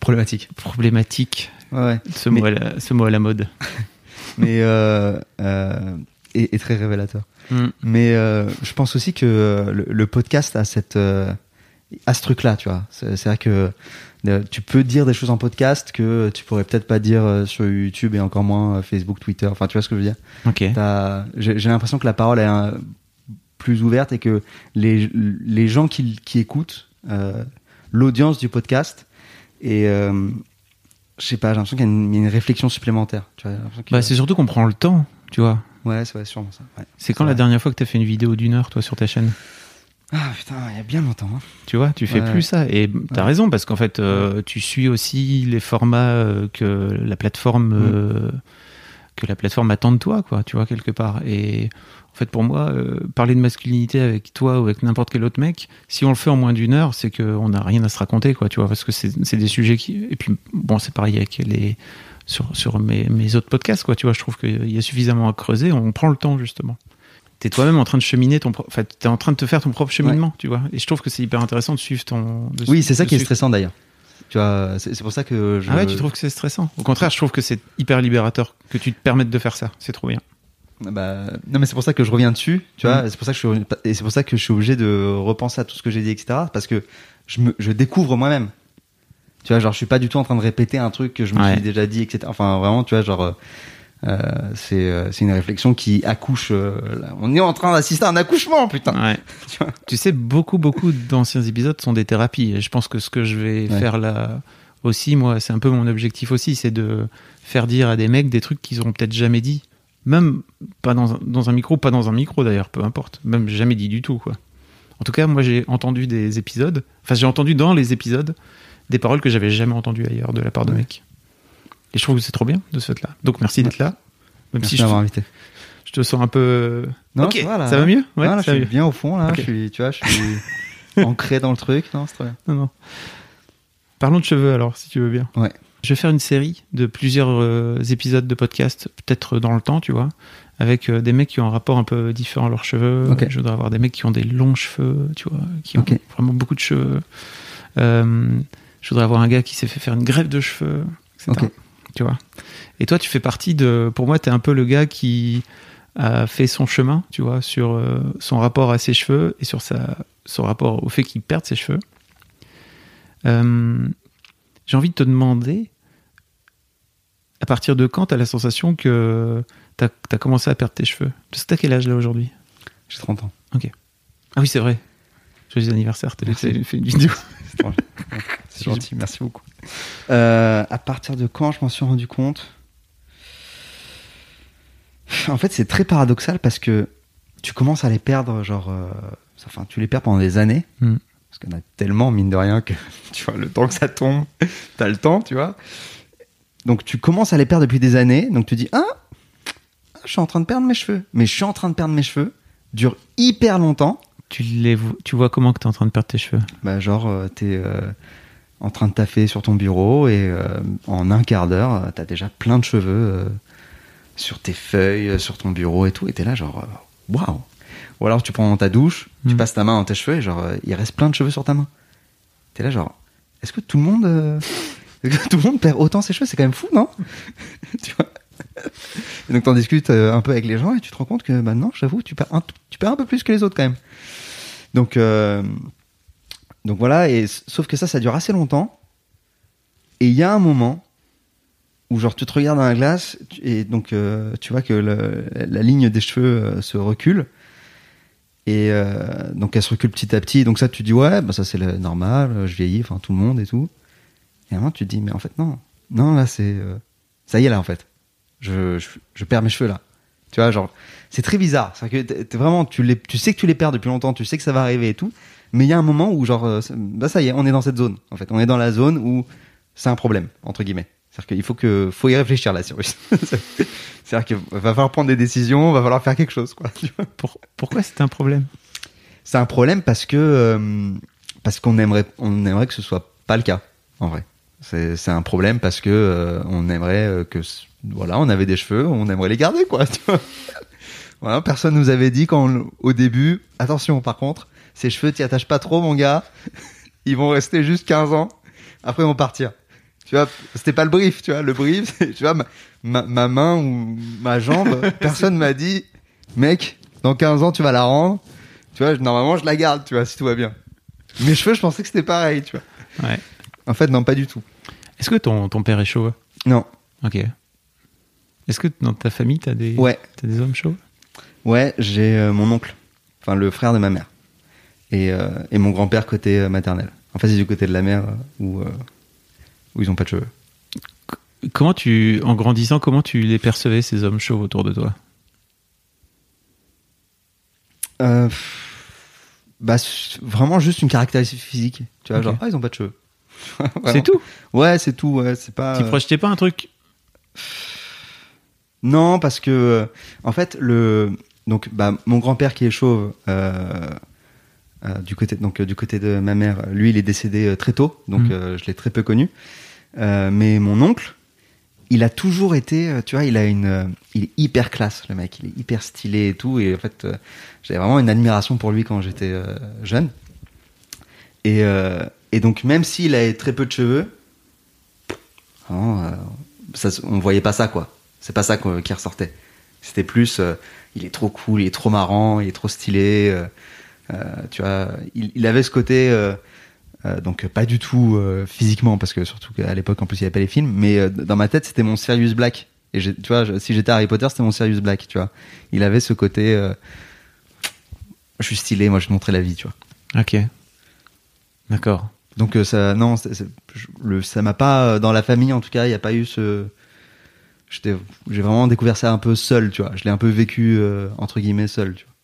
Problématique. problématique Ouais, ce, Mais- mot, à la, ce mot à la mode. Mais. Euh, euh, et, et très révélateur. Mm. Mais euh, je pense aussi que euh, le, le podcast a cette a ce truc là, tu vois. C'est vrai que euh, tu peux dire des choses en podcast que tu pourrais peut-être pas dire euh, sur YouTube et encore moins euh, Facebook, Twitter. Enfin, tu vois ce que je veux dire? Ok. T'as- J'ai l'impression que la parole est un- plus ouverte et que les les gens qui, qui écoutent l'audience du podcast et je sais pas, j'ai l'impression qu'il y, a une- réflexion supplémentaire. Bah, c'est surtout qu'on prend le temps, tu vois. ouais, c'est ouais, sûrement ça. ouais. C'est quand la dernière fois que tu as fait une vidéo d'une heure, toi, sur ta chaîne? Ah putain, il y a bien longtemps. hein. Tu vois, tu fais Ouais. plus ça. Et t'as Ouais. raison, parce qu'en fait, euh, tu suis aussi les formats euh, que la plateforme Mm. euh, que la plateforme attend de toi, quoi, tu vois, quelque part. Et en fait, pour moi, parler de masculinité avec toi ou avec n'importe quel autre mec, si on le fait en moins d'une heure, c'est qu'on n'a rien à se raconter, quoi, tu vois, parce que c'est c'est des sujets qui. Et puis, bon, c'est pareil avec les. Sur, sur mes, mes autres podcasts, quoi, tu vois, je trouve qu'il y a suffisamment à creuser, on prend le temps, justement. T'es toi-même en train de cheminer ton. Enfin, t'es en train de te faire ton propre cheminement, tu vois. Et je trouve que c'est hyper intéressant de suivre ton. de Oui, c'est ça qui est stressant d'ailleurs. Tu vois, c'est pour ça que je. Ah ouais, tu trouves que c'est stressant? Au contraire, je trouve que c'est hyper libérateur que tu te permettes de faire ça. C'est trop bien. Bah, non, mais c'est pour ça que je reviens dessus, tu vois. Mm. C'est pour ça que je suis, et c'est pour ça que je suis obligé de repenser à tout ce que j'ai dit, etc. Parce que je me, je découvre moi-même. Tu vois, genre, je suis pas du tout en train de répéter un truc que je me Ouais. suis déjà dit, etc. Enfin, vraiment, tu vois, genre, euh, c'est, euh, c'est une réflexion qui accouche. euh. On est en train d'assister à un accouchement, putain. Ouais. Tu vois. Tu sais, beaucoup, beaucoup d'anciens épisodes sont des thérapies. Et je pense que ce que je vais Ouais. faire là aussi, moi, c'est un peu mon objectif aussi, c'est de faire dire à des mecs des trucs qu'ils auront peut-être jamais dit. Même pas dans un, dans un micro, pas dans un micro d'ailleurs, peu importe. Même jamais dit du tout, quoi. En tout cas, moi, j'ai entendu des épisodes, enfin, j'ai entendu dans les épisodes des paroles que j'avais jamais entendues ailleurs de la part de Ouais. mecs. Et je trouve que c'est trop bien de ce fait-là. Donc, merci d'être là. Même Merci si je, d'avoir invité. je te sens un peu. Non, ça va, là. ça va mieux? Ouais, Non, là, ça je va suis mieux. bien au fond, là. Je suis, tu vois, je suis ancré dans le truc. Non, c'est très bien. Non, non. Parlons de cheveux alors, si tu veux bien. Ouais. Je vais faire une série de plusieurs euh, épisodes de podcast, peut-être dans le temps, tu vois, avec euh, des mecs qui ont un rapport un peu différent à leurs cheveux. Je voudrais avoir des mecs qui ont des longs cheveux, tu vois, qui ont vraiment beaucoup de cheveux. Euh, je voudrais avoir un gars qui s'est fait faire une greffe de cheveux, etc. Tu vois. Et toi, tu fais partie de. Pour moi, tu es un peu le gars qui a fait son chemin, tu vois, sur euh, son rapport à ses cheveux et sur sa, son rapport au fait qu'il perde ses cheveux. Euh, J'ai envie de te demander, à partir de quand tu as la sensation que tu as, commencé à perdre tes cheveux? Parce que t'as quel âge là aujourd'hui? J'ai 30 ans. Ah oui, c'est vrai. Joyeux anniversaire, t'as fait une vidéo. C'est gentil, merci beaucoup. Euh, à partir de quand je m'en suis rendu compte? En fait, c'est très paradoxal parce que tu commences à les perdre, genre, euh, enfin, tu les perds pendant des années. Mm. Parce en a tellement, mine de rien, que tu vois, le temps que ça tombe, t'as le temps, tu vois. Donc, tu commences à les perdre depuis des années. Donc, tu dis, ah, je suis en train de perdre mes cheveux. Mais je suis en train de perdre mes cheveux. Dure hyper longtemps. Tu, les, tu vois comment que tu es en train de perdre tes cheveux? Bah, genre, euh, t'es euh, en train de taffer sur ton bureau et euh, en un quart d'heure, euh, t'as déjà plein de cheveux euh, sur tes feuilles, sur ton bureau et tout. Et t'es là, genre, waouh! Ou alors tu prends ta douche, tu Mm. passes ta main dans tes cheveux et genre, il reste plein de cheveux sur ta main. T'es là, genre, est-ce que tout le monde. euh, tout le monde perd autant ses cheveux? C'est quand même fou, non? tu vois? Et donc t'en discutes un peu avec les gens et tu te rends compte que maintenant, j'avoue, tu perds un, tu perds un peu plus que les autres quand même. Donc, donc voilà, sauf que ça, ça dure assez longtemps. Et il y a un moment où genre tu te regardes dans la glace et donc euh, tu vois que la ligne des cheveux euh, se recule. Et euh, donc elle se recule petit à petit. Donc ça, tu dis ouais, bah ça c'est normal, je vieillis, enfin tout le monde et tout. Et à un moment, tu te dis mais en fait non, non là c'est ça y est là en fait, je, je, perds mes cheveux là. Tu vois genre c'est très bizarre. C'est que t'es- t'es vraiment tu tu sais que tu les perds depuis longtemps, tu sais que ça va arriver et tout. Mais il y a un moment où genre euh, ça- bah ça y est, on est dans cette zone en fait, on est dans la zone où c'est un problème entre guillemets. C'est-à-dire qu'il faut que faut y réfléchir là, Cyrus. C'est-à-dire qu'il va falloir prendre des décisions, va falloir faire quelque chose quoi. Pour- Pourquoi c'est un problème? C'est un problème parce que euh, parce qu'on aimerait on aimerait que ce soit pas le cas en vrai. C'est c'est un problème parce que euh, on aimerait que voilà on avait des cheveux, on aimerait les garder quoi. Tu vois voilà, personne nous avait dit quand on- au début attention par contre ces cheveux t'y attaches pas trop mon gars, ils vont rester juste 15 ans, après ils vont partir. Tu vois, c'était pas le brief, tu vois. Le brief, tu vois, ma, ma, ma main ou ma jambe, personne m'a dit, mec, dans 15 ans, tu vas la rendre. Tu vois, normalement, je la garde, tu vois, si tout va bien. Mes cheveux, je pensais que c'était pareil, tu vois. Ouais. En fait, non, pas du tout. Est-ce que ton, ton père est chauve? Non. Ok. Est-ce que dans ta famille, t'as des, Ouais. des hommes chauves? Ouais, j'ai euh, mon oncle, enfin le frère de ma mère, et, euh, et mon grand-père côté euh, maternel. En fait, c'est du côté de la mère euh, où, où ils ont pas de cheveux. Comment tu, en grandissant, comment tu les percevais, ces hommes chauves autour de toi? Euh, bah, vraiment juste une caractéristique physique. Tu vois, genre, ah, ils ont pas de cheveux. C'est tout? Ouais, c'est tout. Ouais, c'est pas. Tu euh, projetais pas un truc? Non, parce que euh, en fait, le donc bah, mon grand-père qui est chauve du côté donc euh, du côté de ma mère, lui, il est décédé euh, très tôt, donc euh, je l'ai très peu connu. Euh, mais mon oncle, il a toujours été, euh, tu vois, il a une, euh, il est hyper classe, le mec, il est hyper stylé et tout, et en fait, euh, j'avais vraiment une admiration pour lui quand j'étais euh, jeune. Et euh, et donc même s'il avait très peu de cheveux, vraiment, euh, ça, on voyait pas ça quoi. C'est pas ça qui ressortait. C'était plus, euh, il est trop cool, il est trop marrant, il est trop stylé. Euh, tu vois, il, il avait ce côté, euh, euh, donc pas du tout physiquement, parce que surtout qu'à l'époque en plus il n'y avait pas les films, mais dans ma tête c'était mon Sirius Black. Et tu vois, je- si j'étais Harry Potter, c'était mon Sirius Black. Tu vois, il avait ce côté, je suis stylé, moi je te montrer la vie, tu vois. Ok. D'accord. Donc ça, non, le, ça m'a pas dans la famille en tout cas, il n'y a pas eu ce. j'étais- J'ai vraiment découvert ça un peu seul, tu vois. Je l'ai un peu vécu euh, entre guillemets seul, tu vois.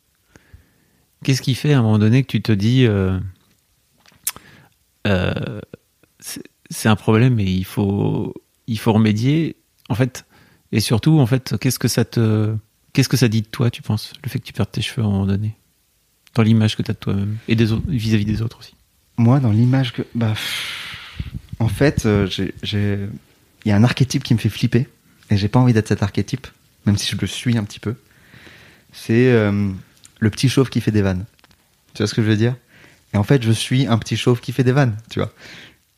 Qu'est-ce qui fait à un moment donné que tu te dis euh, euh, c'est un problème et il faut il faut remédier en fait? Et surtout en fait qu'est-ce que ça te qu'est-ce que ça dit de toi tu penses le fait que tu perdes tes cheveux à un moment donné? Dans l'image que tu as de toi-même et des autres vis-à-vis des autres aussi. Moi, dans l'image que, bah, en fait, euh, il y a un archétype qui me fait flipper et j'ai pas envie d'être cet archétype, même si je le suis un petit peu. c'est le petit chauve qui fait des vannes. Tu vois ce que je veux dire? Et en fait, je suis un petit chauve qui fait des vannes, tu vois.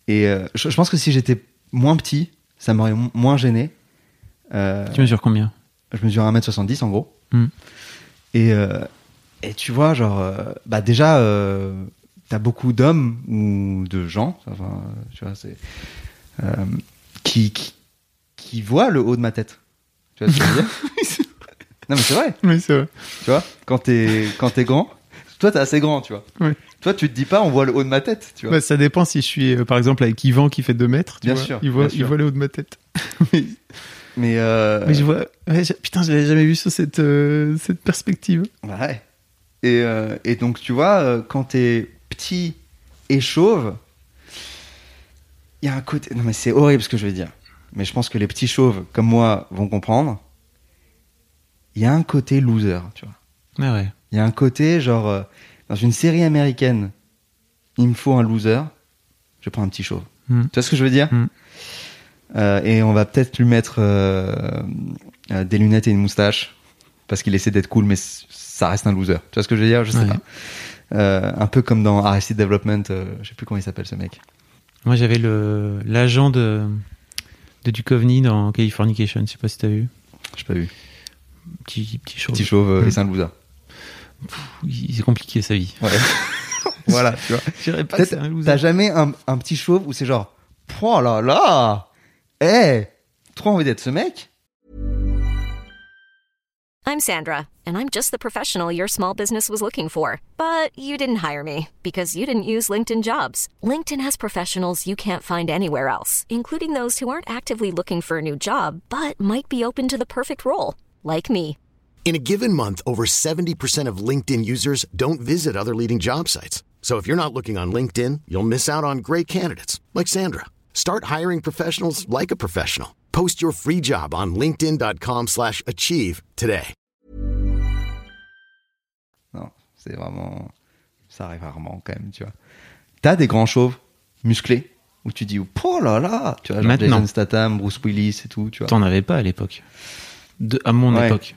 Et euh, je, je pense que si j'étais moins petit, ça m'aurait moins gêné. Euh, Tu mesures combien? je mesure 1m70 en gros. Hmm. Et, euh, et tu vois, genre, bah déjà, t'as beaucoup d'hommes ou de gens, enfin, tu vois, c'est. qui, qui, qui voient le haut de ma tête. Tu vois ce que je veux dire? Non, mais c'est vrai, Oui, c'est vrai. tu vois, quand t'es quand t'es grand, toi t'es assez grand, tu vois. Ouais. Toi, tu te dis pas, on voit le haut de ma tête, tu vois. Bah, ça dépend si je suis, euh, par exemple, avec Yvan qui fait 2 mètres. Tu Bien vois, sûr, Il voit, bien il voit le haut de ma tête. mais, Mais, euh, mais je vois. ouais, putain, je l'avais jamais vu sous cette, euh, cette perspective. Ouais. Et, et donc, tu vois, quand t'es petit et chauve, il y a un côté. Non, mais c'est horrible ce que je vais dire. Mais je pense que les petits chauves, comme moi, vont comprendre. Il y a un côté loser, tu vois. Ah ouais. Il y a un côté, genre, euh, dans une série américaine, il me faut un loser, je prends un petit chauve. Hmm. Tu vois ce que je veux dire Hmm. Euh, Et on va peut-être lui mettre euh, des lunettes et une moustache, parce qu'il essaie d'être cool, mais ça reste un loser. Tu vois ce que je veux dire? Je sais Ouais. pas. Un peu comme dans Arrested Development, je sais plus comment il s'appelle ce mec. Moi, j'avais le l'agent de, de Duchovny dans Californication. Je sais pas si t'as vu. J'ai pas vu. Petit, petit chauve. Petit chauve euh, et loser. Il- C'est compliqué sa vie. Ouais. voilà, tu vois. Je dirais pas que Peut-être, c'est un loser. T'as jamais un, un petit chauve où c'est genre, oh là là, eh, trop envie d'être ce mec. I'm Sandra, and I'm just the professional your small business was looking for. But you didn't hire me because you didn't use LinkedIn jobs. LinkedIn has professionals you can't find anywhere else, including those who aren't actively looking for a new job but might be open to the perfect role, like me. In a given month, over 70% of LinkedIn users don't visit other leading job sites. So if you're not looking on LinkedIn, you'll miss out on great candidates like Sandra. Start hiring professionals like a professional. Post your free job on linkedin.com/achieve slash achieve today. Non, c'est vraiment, ça arrive rarement quand même, tu vois. T'as des grands chauves musclés où tu dis, oh là là, tu vois, genre Maintenant. Jason Statham, Bruce Willis et tout, tu vois. T'en avais pas à l'époque. De- À mon Ouais. époque.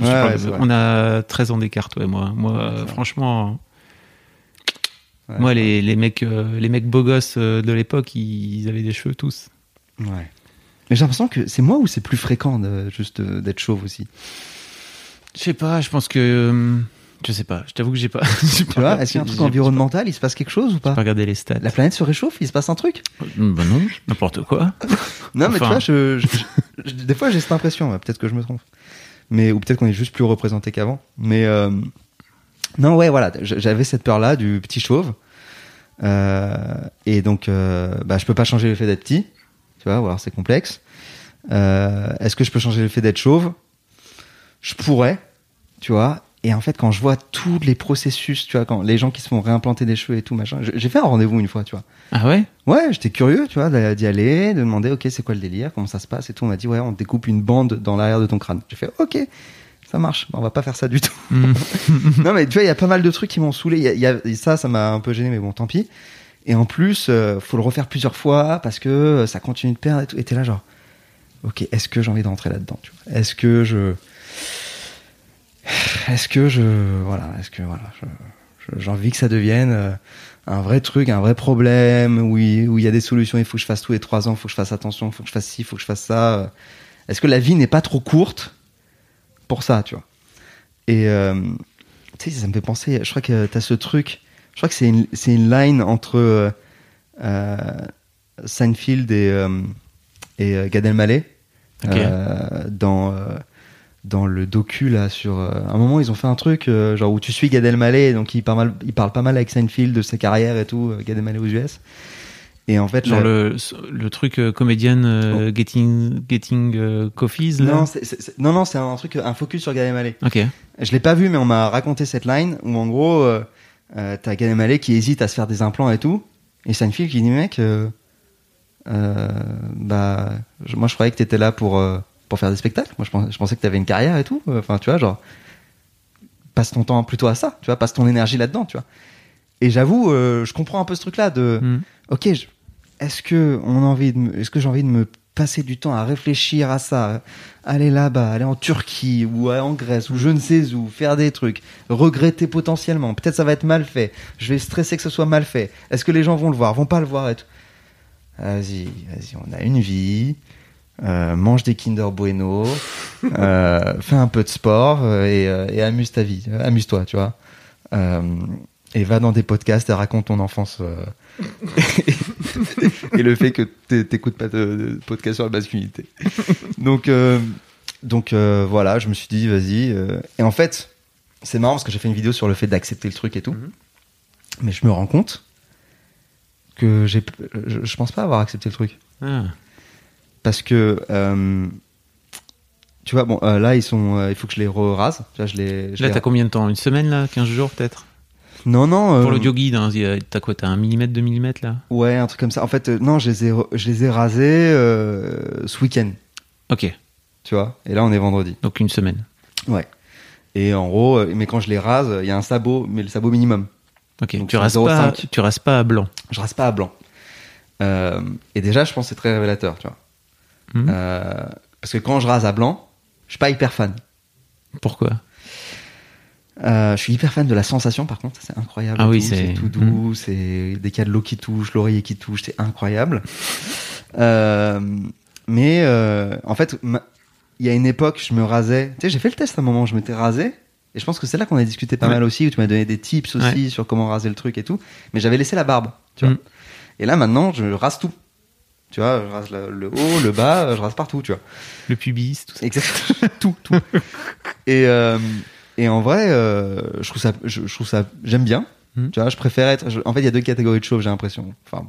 Ouais, ouais, de- on a 13 ans d'écart, toi et moi. Moi, euh, franchement, Ouais, moi, les, les mecs, euh, les mecs beaux gosses euh, de l'époque, ils, ils avaient des cheveux tous. Ouais. Mais j'ai l'impression que c'est moi ou c'est plus fréquent de, juste euh, d'être chauve aussi. Je sais pas, je pense que. Je sais pas, je t'avoue que j'ai pas. Tu pas vois, est-ce qu'il y a un truc environnemental Il se passe quelque chose ou pas pas regardé les stats. La planète se réchauffe Il se passe un truc Bah non, n'importe quoi. Non, mais tu vois, je, je- je- je- des fois j'ai cette impression, peut-être que je me trompe. Mais, ou peut-être qu'on est juste plus représenté qu'avant. Mais euh, non, ouais, voilà, j'avais cette peur-là du petit chauve. Euh, et donc, euh, bah, je peux pas changer le fait d'être petit, tu vois, ou alors c'est complexe. Euh, Est-ce que je peux changer le fait d'être chauve? Je pourrais, tu vois. Et en fait, quand je vois tous les processus, tu vois, quand les gens qui se font réimplanter des cheveux et tout, machin, j'ai fait un rendez-vous une fois, tu vois. Ah ouais? Ouais, j'étais curieux, tu vois, d'y aller, de demander, ok, c'est quoi le délire, comment ça se passe et tout. On m'a dit, ouais, on découpe une bande dans l'arrière de ton crâne. J'ai fait, ok, ça marche, on va pas faire ça du tout. non, mais tu vois, il y a pas mal de trucs qui m'ont saoulé. Il y a- il y a- et ça, ça m'a un peu gêné, mais bon, tant pis. Et en plus, euh, faut le refaire plusieurs fois parce que euh, ça continue de perdre et tout. Et t'es là, genre, ok, est-ce que j'ai envie de rentrer là-dedans tu vois? Est-ce que je. Est-ce que je. Voilà, est-ce que. Voilà, j'ai envie que ça devienne. euh, un vrai truc, un vrai problème, où il, où il y a des solutions, il faut que je fasse tous les trois ans, il faut que je fasse attention, il faut que je fasse ci, il faut que je fasse ça. euh. Est-ce que la vie n'est pas trop courte pour ça, tu vois? Et euh, tu sais, ça me fait penser, je crois que tu as ce truc, je crois que c'est une, c'est une line entre euh, euh, Seinfeld et, et Gad Elmaleh dans, dans le docu là sur euh, un moment ils ont fait un truc euh, genre où tu suis Gad Elmaleh donc il parle, mal, il parle pas mal avec Seinfeld de sa carrière et tout euh, Gad Elmaleh aux US. Et en fait Genre la- le, le truc euh, comédienne euh, Getting, getting euh, Coffees, là? Non non non c'est un truc un focus sur Gad Elmaleh. Ok. Je l'ai pas vu, mais on m'a raconté cette line où en gros, t'as Gad Elmaleh qui hésite à se faire des implants et tout, et Seinfeld qui dit mec, bah, je- moi je croyais que t'étais là pour euh, pour faire des spectacles. Moi je pensais, je pensais que t'avais une carrière et tout. Enfin tu vois genre, passe ton temps plutôt à ça, tu vois, passe ton énergie là-dedans, tu vois. Et j'avoue, euh, je comprends un peu ce truc-là de, Mm. ok, est-ce que on a envie de, est-ce que j'ai envie de me passer du temps à réfléchir à ça, aller là-bas, aller en Turquie ou en Grèce ou je ne sais où, faire des trucs, regretter potentiellement, peut-être ça va être mal fait, je vais stresser que ce soit mal fait, est-ce que les gens vont le voir, vont pas le voir et tout? Vas-y, vas-y, on a une vie, euh, mange des Kinder Bueno, euh, fais un peu de sport euh, et, et amuse ta vie, amuse-toi, tu vois. Euh, et va dans des podcasts et raconte ton enfance. et le fait que t'é- t'écoutes pas de, de podcast sur la masculinité. Donc, donc voilà, je me suis dit, vas-y. et en fait, c'est marrant parce que j'ai fait une vidéo sur le fait d'accepter le truc et tout. Mais je me rends compte que j'ai, je, je pense pas avoir accepté le truc. Ah. Parce que, euh, tu vois, bon, euh, là, ils sont, euh, il faut que je les rase. Vois, je les, je Là, les- t'as combien de temps? Une semaine, là? 15 jours, peut-être? Non, non. Pour l'audio guide, hein, t'as quoi T'as un millimètre, deux millimètres, là? Ouais, un truc comme ça. En fait, non, je les ai, je les ai rasés ce week-end, Ok, tu vois? Et là, on est vendredi. donc une semaine. Ouais. Et en gros, mais quand je les rase, il y a un sabot, mais le sabot minimum. Ok, Donc, tu rases, 0,5. pas, tu rases pas à blanc? Je rase pas à blanc. Et déjà, je pense que c'est très révélateur, tu vois. Mhm. Euh, parce que quand je rase à blanc, je suis pas hyper fan. Pourquoi? Euh, je suis hyper fan de la sensation, par contre, c'est incroyable. Ah oui, c'est- tout doux, c'est y a de l'eau qui touche, l'oreiller qui touche, c'est incroyable. Euh, mais euh, en fait, il y a une époque, je me rasais. Tu sais, j'ai fait le test à un moment, je m'étais rasé. Et je pense que c'est là qu'on a discuté pas Ouais. mal aussi, où tu m'as donné des tips aussi sur comment raser le truc et tout. Mais j'avais laissé la barbe, tu vois. Mm. Et là, maintenant, je rase tout. Tu vois, je rase le, le haut, le bas, je rase partout, tu vois. Le pubis, tout ça. Exactement. tout, tout. Et, euh, et en vrai, euh, je trouve ça, je, je trouve ça, j'aime bien. Mhm. Tu vois, je préfère être. je- en fait, il y a deux catégories de chauves, j'ai l'impression. Enfin,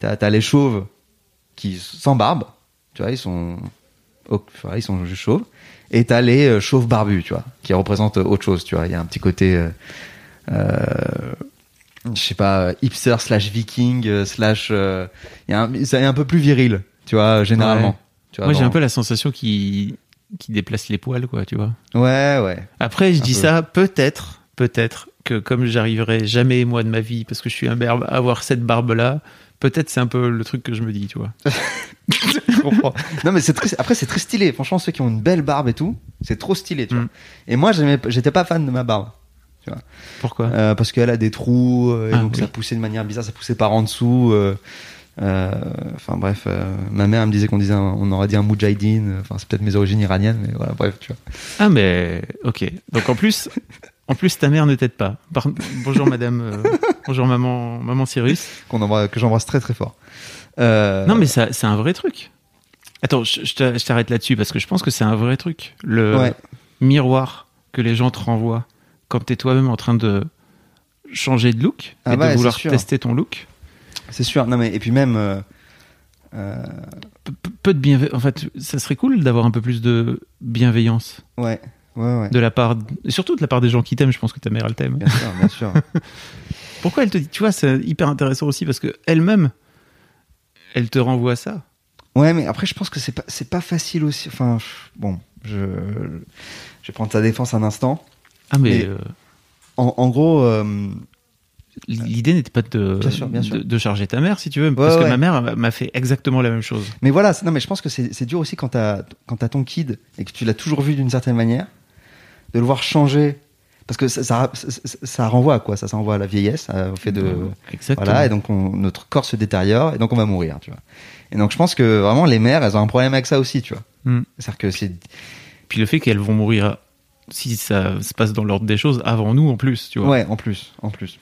t'as, t'as les chauves qui sans barbe. Tu vois, ils sont, enfin, ils sont juste chauves. Et t'as les euh, chauves barbus, tu vois, qui représentent autre chose. Tu vois, il y a un petit côté. euh, je sais pas, hipster slash viking euh, slash. euh, y a un, c'est un peu plus viril, tu vois, généralement. Ouais. Tu vois, Moi, j'ai un peu la sensation qui qui déplace les poils, quoi, tu vois. Ouais, ouais. Après, je Un dis peu. ça, peut-être, peut-être que comme j'arriverai jamais, moi, de ma vie, parce que je suis un berbe, à avoir cette barbe-là, peut-être c'est un peu le truc que je me dis, tu vois. Je comprends. non, mais c'est très, après, c'est très stylé. Franchement, ceux qui ont une belle barbe et tout, c'est trop stylé, tu vois. Mm. Et moi, j'étais pas fan de ma barbe. Pourquoi? Euh, parce qu'elle a des trous, euh, et Ah, donc oui. ça poussait de manière bizarre, ça poussait par en dessous. euh, Enfin, bref, ma mère, elle me disait qu'on disait, un- on aurait dit un moudjahidine. Enfin, c'est peut-être mes origines iraniennes, mais voilà, bref, tu vois. Ah, mais ok. Donc en plus, en plus, ta mère ne t'aide pas. Par- Bonjour, madame. euh, Bonjour, maman, maman Cyrus. Qu'on embrasse- que j'embrasse très très fort. Euh, Non, mais ça- c'est un vrai truc. Attends, je, je t'a- je t'arrête là-dessus parce que je pense que c'est un vrai truc. Le Ouais. miroir que les gens te renvoient quand t'es toi-même en train de changer de look Ah et ouais, de c'est vouloir tester ton look. c'est sûr. Non, mais et puis même. euh, euh, Peu, de bienveillance. En fait, ça serait cool d'avoir un peu plus de bienveillance ouais, ouais, ouais. de la part, et surtout de la part des gens qui t'aiment. Je pense que ta mère elle t'aime. Bien sûr, bien sûr. Pourquoi elle te dit Tu vois, c'est hyper intéressant aussi parce que elle-même, elle te renvoie ça. Ouais, mais après, je pense que c'est pas, c'est pas facile aussi. Enfin, bon, je, je vais prendre sa défense un instant. Ah, mais, Mais- euh, En, en gros, euh, l'idée n'était pas de, Bien sûr, bien sûr. de, de charger ta mère, si tu veux, parce que ma mère m'a- fait exactement la même chose. mais voilà, non, mais je pense que c'est dur aussi quand t'as ton kid et que tu l'as toujours vu d'une certaine manière, de le voir changer. Parce que ça, ça, ça- ça renvoie à quoi? Ça, ça renvoie à la vieillesse, à- au fait de. Exactement. Voilà, et donc on- notre corps se détériore et donc on va mourir, tu vois. Et donc je pense que vraiment les mères, elles ont un problème avec ça aussi, tu vois. Mm. C'est-à-dire que c'est Puis le fait qu'elles vont mourir, si ça se passe dans l'ordre des choses, avant nous en plus, tu vois. Ouais, en plus, en plus.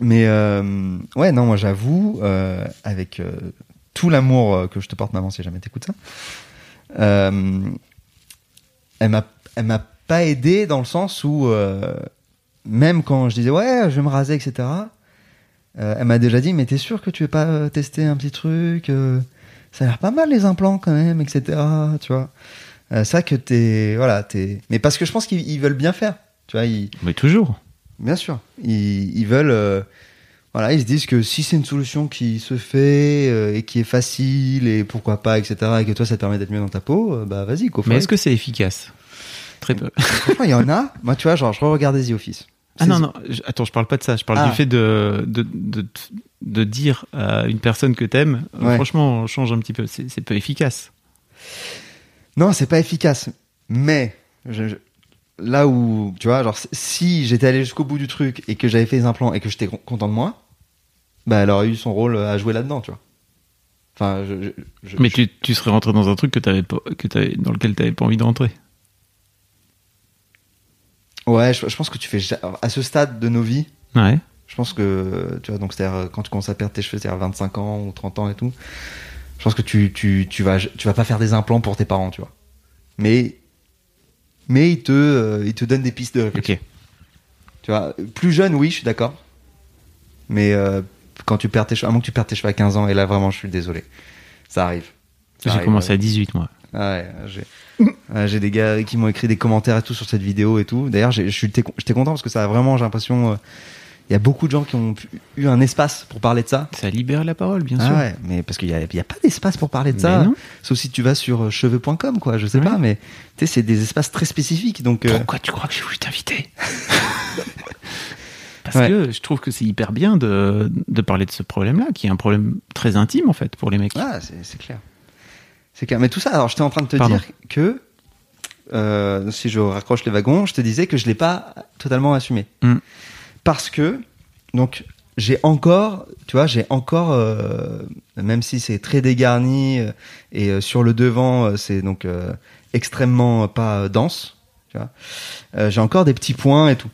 Mais euh, ouais, non, moi j'avoue, euh, avec euh, tout l'amour que je te porte, maman, si jamais t'écoutes ça, elle m'a, elle m'a pas aidé dans le sens où même quand je disais ouais, je vais me raser, etc. elle m'a déjà dit, mais t'es sûr que tu veux pas tester un petit truc Ça a l'air pas mal les implants quand même, etc. Tu vois euh, ça que t'es, voilà, t'es. Mais parce que je pense qu'ils ils veulent bien faire. Tu vois, ils, Mais toujours. Bien sûr. Ils, ils veulent. euh, voilà, ils se disent que si c'est une solution qui se fait euh, et qui est facile et pourquoi pas, etc., et que toi ça te permet d'être mieux dans ta peau, bah vas-y, go Mais est-ce que c'est efficace? Très peu. Franchement, il y en a. Moi, tu vois, genre, je regarde The Office. Ah non, non, je- attends, je parle pas de ça. Je parle Ah. du fait de, de, de, de dire à une personne que t'aimes, Ouais. franchement, change un petit peu. C'est peu efficace. Non, c'est pas efficace. Mais je- je- là où, tu vois, genre si j'étais allé jusqu'au bout du truc et que j'avais fait les implants et que j'étais con- content de moi, bah elle aurait eu son rôle à jouer là-dedans, tu vois. Enfin, je, je- je- Mais tu, tu serais rentré dans un truc que t'avais pas, que t'avais, dans lequel t'avais pas envie de rentrer. ouais, je, pense que tu fais à ce stade de nos vies, Ouais. je pense que tu vois, donc c'est-à-dire euh, quand tu commences à perdre tes cheveux, c'est-à-dire 25 ans ou 30 ans et tout, je pense que tu, tu, tu vas tu vas pas faire des implants pour tes parents, tu vois. Mais mais ils te euh, ils te donnent des pistes de réflexion. Ok. Tu vois, plus jeune, oui, je suis d'accord. Mais euh, quand tu perds tes cheveux, à moins que tu perds tes cheveux à 15 ans, et là vraiment, je suis désolé. Ça arrive. J'ai commencé ouais. à 18, moi. Ah ouais, j'ai ouais, j'ai des gars qui m'ont écrit des commentaires et tout sur cette vidéo et tout. D'ailleurs, j'étais j'étais content parce que ça a vraiment, j'ai l'impression, euh, il y a beaucoup de gens qui ont eu un espace pour parler de ça. Ça libère la parole, bien Ah sûr. ouais, mais parce qu'il y a, pas d'espace pour parler de Mais ça. non. Sauf si tu vas sur euh, cheveux.com, quoi. Je sais Ouais. pas, mais tu sais, c'est des espaces très spécifiques. Donc, euh, Pourquoi tu crois que j'ai voulu t'inviter? Parce Ouais. que je trouve que c'est hyper bien de, de parler de ce problème-là, qui est un problème très intime en fait pour les mecs. Ah, c'est c'est clair. C'est clair. Mais tout ça, alors j'étais en train de te Pardon. dire que, euh, si je raccroche les wagons, je te disais que je l'ai pas totalement assumé. Mm. Parce que, donc, j'ai encore, tu vois, j'ai encore, euh, même si c'est très dégarni euh, et euh, sur le devant, euh, c'est donc euh, extrêmement euh, pas dense, tu vois, j'ai encore des petits points et tout.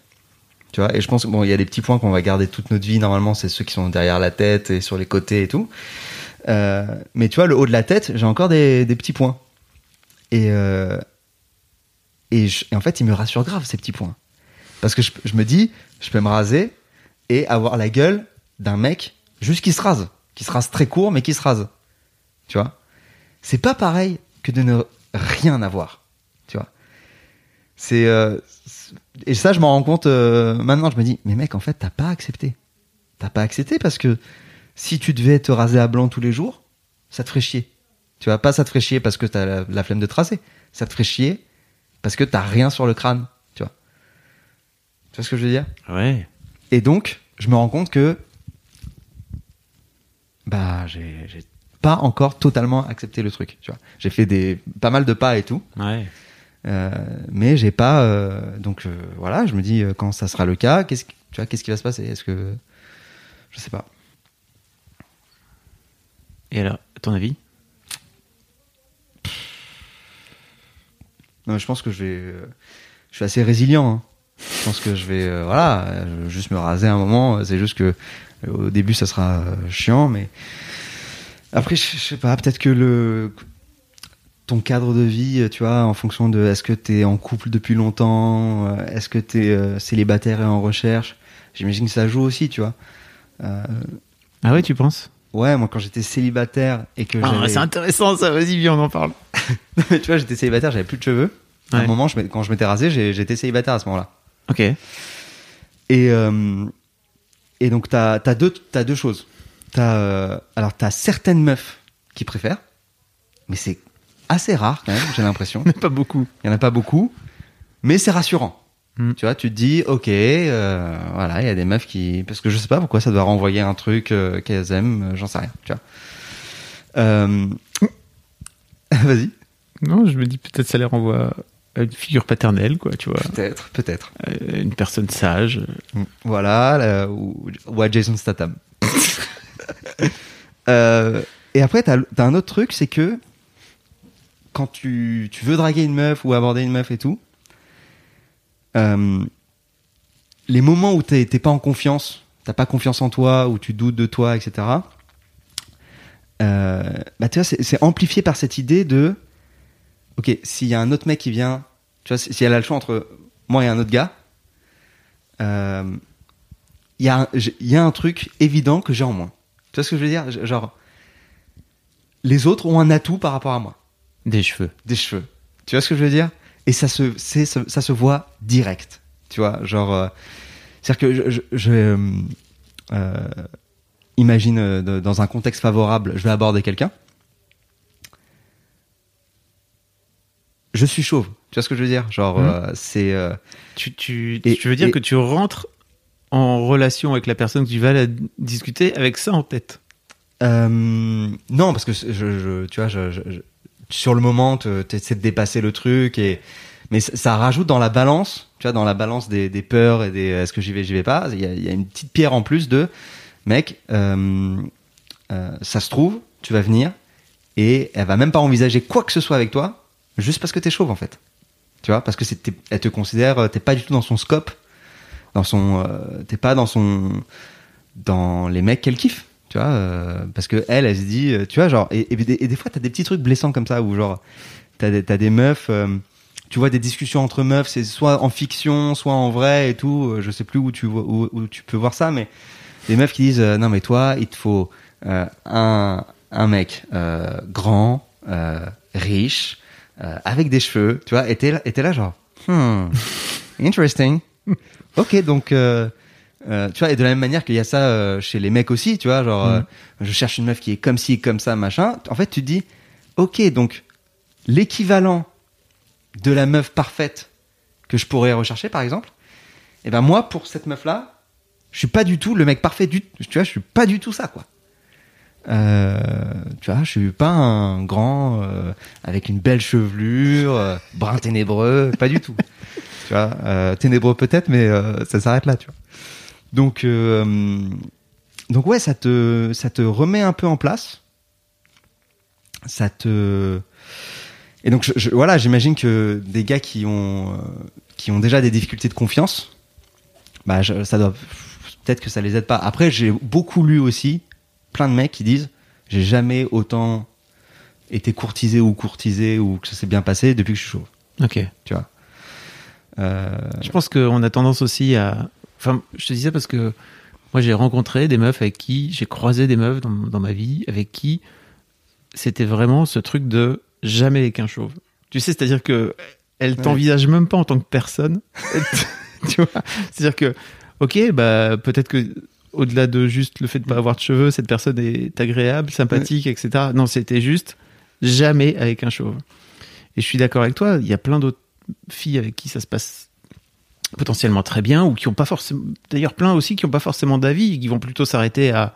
Tu vois, et je pense bon, il y a des petits points qu'on va garder toute notre vie. Normalement, c'est ceux qui sont derrière la tête et sur les côtés et tout. Mais tu vois, le haut de la tête, j'ai encore des, des petits points. Et, et, je- et en fait, ils me rassurent grave, ces petits points. Parce que je, me dis, je peux me raser et avoir la gueule d'un mec juste qui se rase. Qui se rase très court, mais qui se rase. Tu vois? C'est pas pareil que de ne rien avoir. Tu vois? C'est. euh, et ça, je m'en rends compte euh, maintenant. Je me dis, mais mec, en fait, t'as pas accepté. T'as pas accepté parce que si tu devais te raser à blanc tous les jours, ça te ferait chier. Tu vois, pas ça te ferait chier parce que t'as la, la flemme de te raser. Ça te ferait chier parce que t'as rien sur le crâne. Tu vois. Ce que je veux dire? Ouais. Et donc, je me rends compte que bah j'ai j'ai pas encore totalement accepté le truc. Tu vois, j'ai fait des pas mal de pas et tout. Ouais. Euh, mais j'ai pas euh, donc euh, voilà je me dis euh, quand ça sera le cas qu'est-ce que- tu vois qu'est-ce qui va se passer? Est-ce que je sais pas Et alors, ton avis? Non, mais je pense que je vais je suis assez résilient hein. Je pense que je vais euh, voilà juste me raser un moment c'est juste que euh, au début ça sera euh, chiant mais après je, je sais pas peut-être que le ton cadre de vie, tu vois, en fonction de est-ce que tu es en couple depuis longtemps, est-ce que tu es célibataire et en recherche, j'imagine que ça joue aussi, tu vois. Euh, Ah ouais, tu penses? Ouais, moi quand j'étais célibataire et que Ah, C'est intéressant ça, vas-y, viens, on en parle. tu vois, j'étais célibataire, j'avais plus de cheveux. À un moment, je quand je m'étais rasé, j'étais célibataire à ce moment-là. Ok. Et, euh, et donc, t'as as deux, deux choses. T'as, euh, alors, t'as certaines meufs qui préfèrent, mais c'est assez rare quand même, j'ai l'impression. Pas beaucoup. Il y en a pas beaucoup, mais c'est rassurant. Mm. Tu vois, tu te dis, ok, euh, voilà, il y a des meufs qui, parce que je sais pas pourquoi ça doit renvoyer un truc qu'elles aiment, j'en sais rien. Tu vois. Euh... Vas-y. Non, je me dis peut-être ça les renvoie une figure paternelle, quoi, tu vois. Peut-être, peut-être. À Une personne sage. Voilà, là, ou, ou à Jason Statham. Euh, et après, t'as as un autre truc, c'est que quand tu, tu veux draguer une meuf ou aborder une meuf et tout, euh, les moments où t'es pas en confiance, t'as pas confiance en toi, où tu doutes de toi, etc. Euh, bah tu vois, c'est amplifié par cette idée de, ok, s'il y a un autre mec qui vient, tu vois, si elle a le choix entre moi et un autre gars, euh, il y, a un- j'ai- il y a un truc évident que j'ai en moins. Tu vois ce que je veux dire? Genre, les autres ont un atout par rapport à moi. Des cheveux. Des cheveux. Tu vois ce que je veux dire? Et ça se, c'est, ça, ça se voit direct. Tu vois, genre, euh, c'est-à-dire que je, je, je, euh, imagine dans un contexte favorable, je vais aborder quelqu'un. Je suis chauve. Tu vois ce que je veux dire? Genre, Mhm. euh, c'est. euh, Tu, tu, Et- tu veux dire et- que tu rentres en relation avec la personne que tu vas la discuter avec ça en tête? Euh, non, parce que je, je- tu vois, je, je- je- sur le moment, tu essaies de dépasser le truc et. Mais ça, ça rajoute dans la balance, tu vois, dans la balance des, des peurs et des est-ce que j'y vais, j'y vais pas. Il y, y a une petite pierre en plus de mec, ça se trouve, tu vas venir et elle va même pas envisager quoi que ce soit avec toi, juste parce que t'es chauve en fait. Tu vois, parce que elle te considère, euh, t'es pas du tout dans son scope, dans son, euh, t'es pas dans son, dans les mecs qu'elle kiffe. Tu vois, euh, parce que elle, elle se dit, tu vois, genre, et, des- fois t'as des petits trucs blessants comme ça où genre, t'as des, t'as des meufs, tu vois des discussions entre meufs, c'est soit en fiction, soit en vrai et tout. Je sais plus où tu où, où tu peux voir ça, mais des meufs qui disent, non mais toi, il te faut un, un mec grand, riche, euh, avec des cheveux, tu vois, et t'es là, et t'es là genre, hmm, interesting. Ok, donc, euh, euh, tu vois, et de la même manière qu'il y a ça euh, chez les mecs aussi, tu vois, genre, euh, je cherche une meuf qui est comme ci, comme ça, machin. En fait, tu te dis, ok, donc, l'équivalent de la meuf parfaite que je pourrais rechercher, par exemple, et ben moi, pour cette meuf-là, je suis pas du tout le mec parfait du, tu vois, je suis pas du tout ça, quoi. Euh, tu vois, je suis pas un grand euh, avec une belle chevelure, euh, brun ténébreux, pas du tout. tu vois, euh, ténébreux peut-être, mais ça s'arrête là, tu vois. Donc, donc ouais, ça te, ça te remet un peu en place. Ça te, et donc je, voilà, j'imagine que des gars qui ont, qui ont déjà des difficultés de confiance, bah je- ça doit, peut-être que ça les aide pas. Après, j'ai beaucoup lu aussi plein de mecs qui disent, j'ai jamais autant été courtisé ou courtisé ou que ça s'est bien passé depuis que je suis chauve. Ok. Tu vois. Euh, Je pense qu'on a tendance aussi à. Enfin, je te dis ça parce que moi, j'ai rencontré des meufs avec qui. J'ai croisé des meufs dans, dans ma vie avec qui c'était vraiment ce truc de jamais avec un chauve. Tu sais, c'est-à-dire que elle t'envisage même pas en tant que personne. tu vois C'est-à-dire que, ok, bah, peut-être que au-delà de juste le fait de pas avoir de cheveux, cette personne est agréable, sympathique, etc. Non, c'était juste jamais avec un chauve. Et je suis d'accord avec toi, il y a plein d'autres filles avec qui ça se passe potentiellement très bien ou qui ont pas forcément d'ailleurs plein aussi qui ont pas forcément d'avis et qui vont plutôt s'arrêter à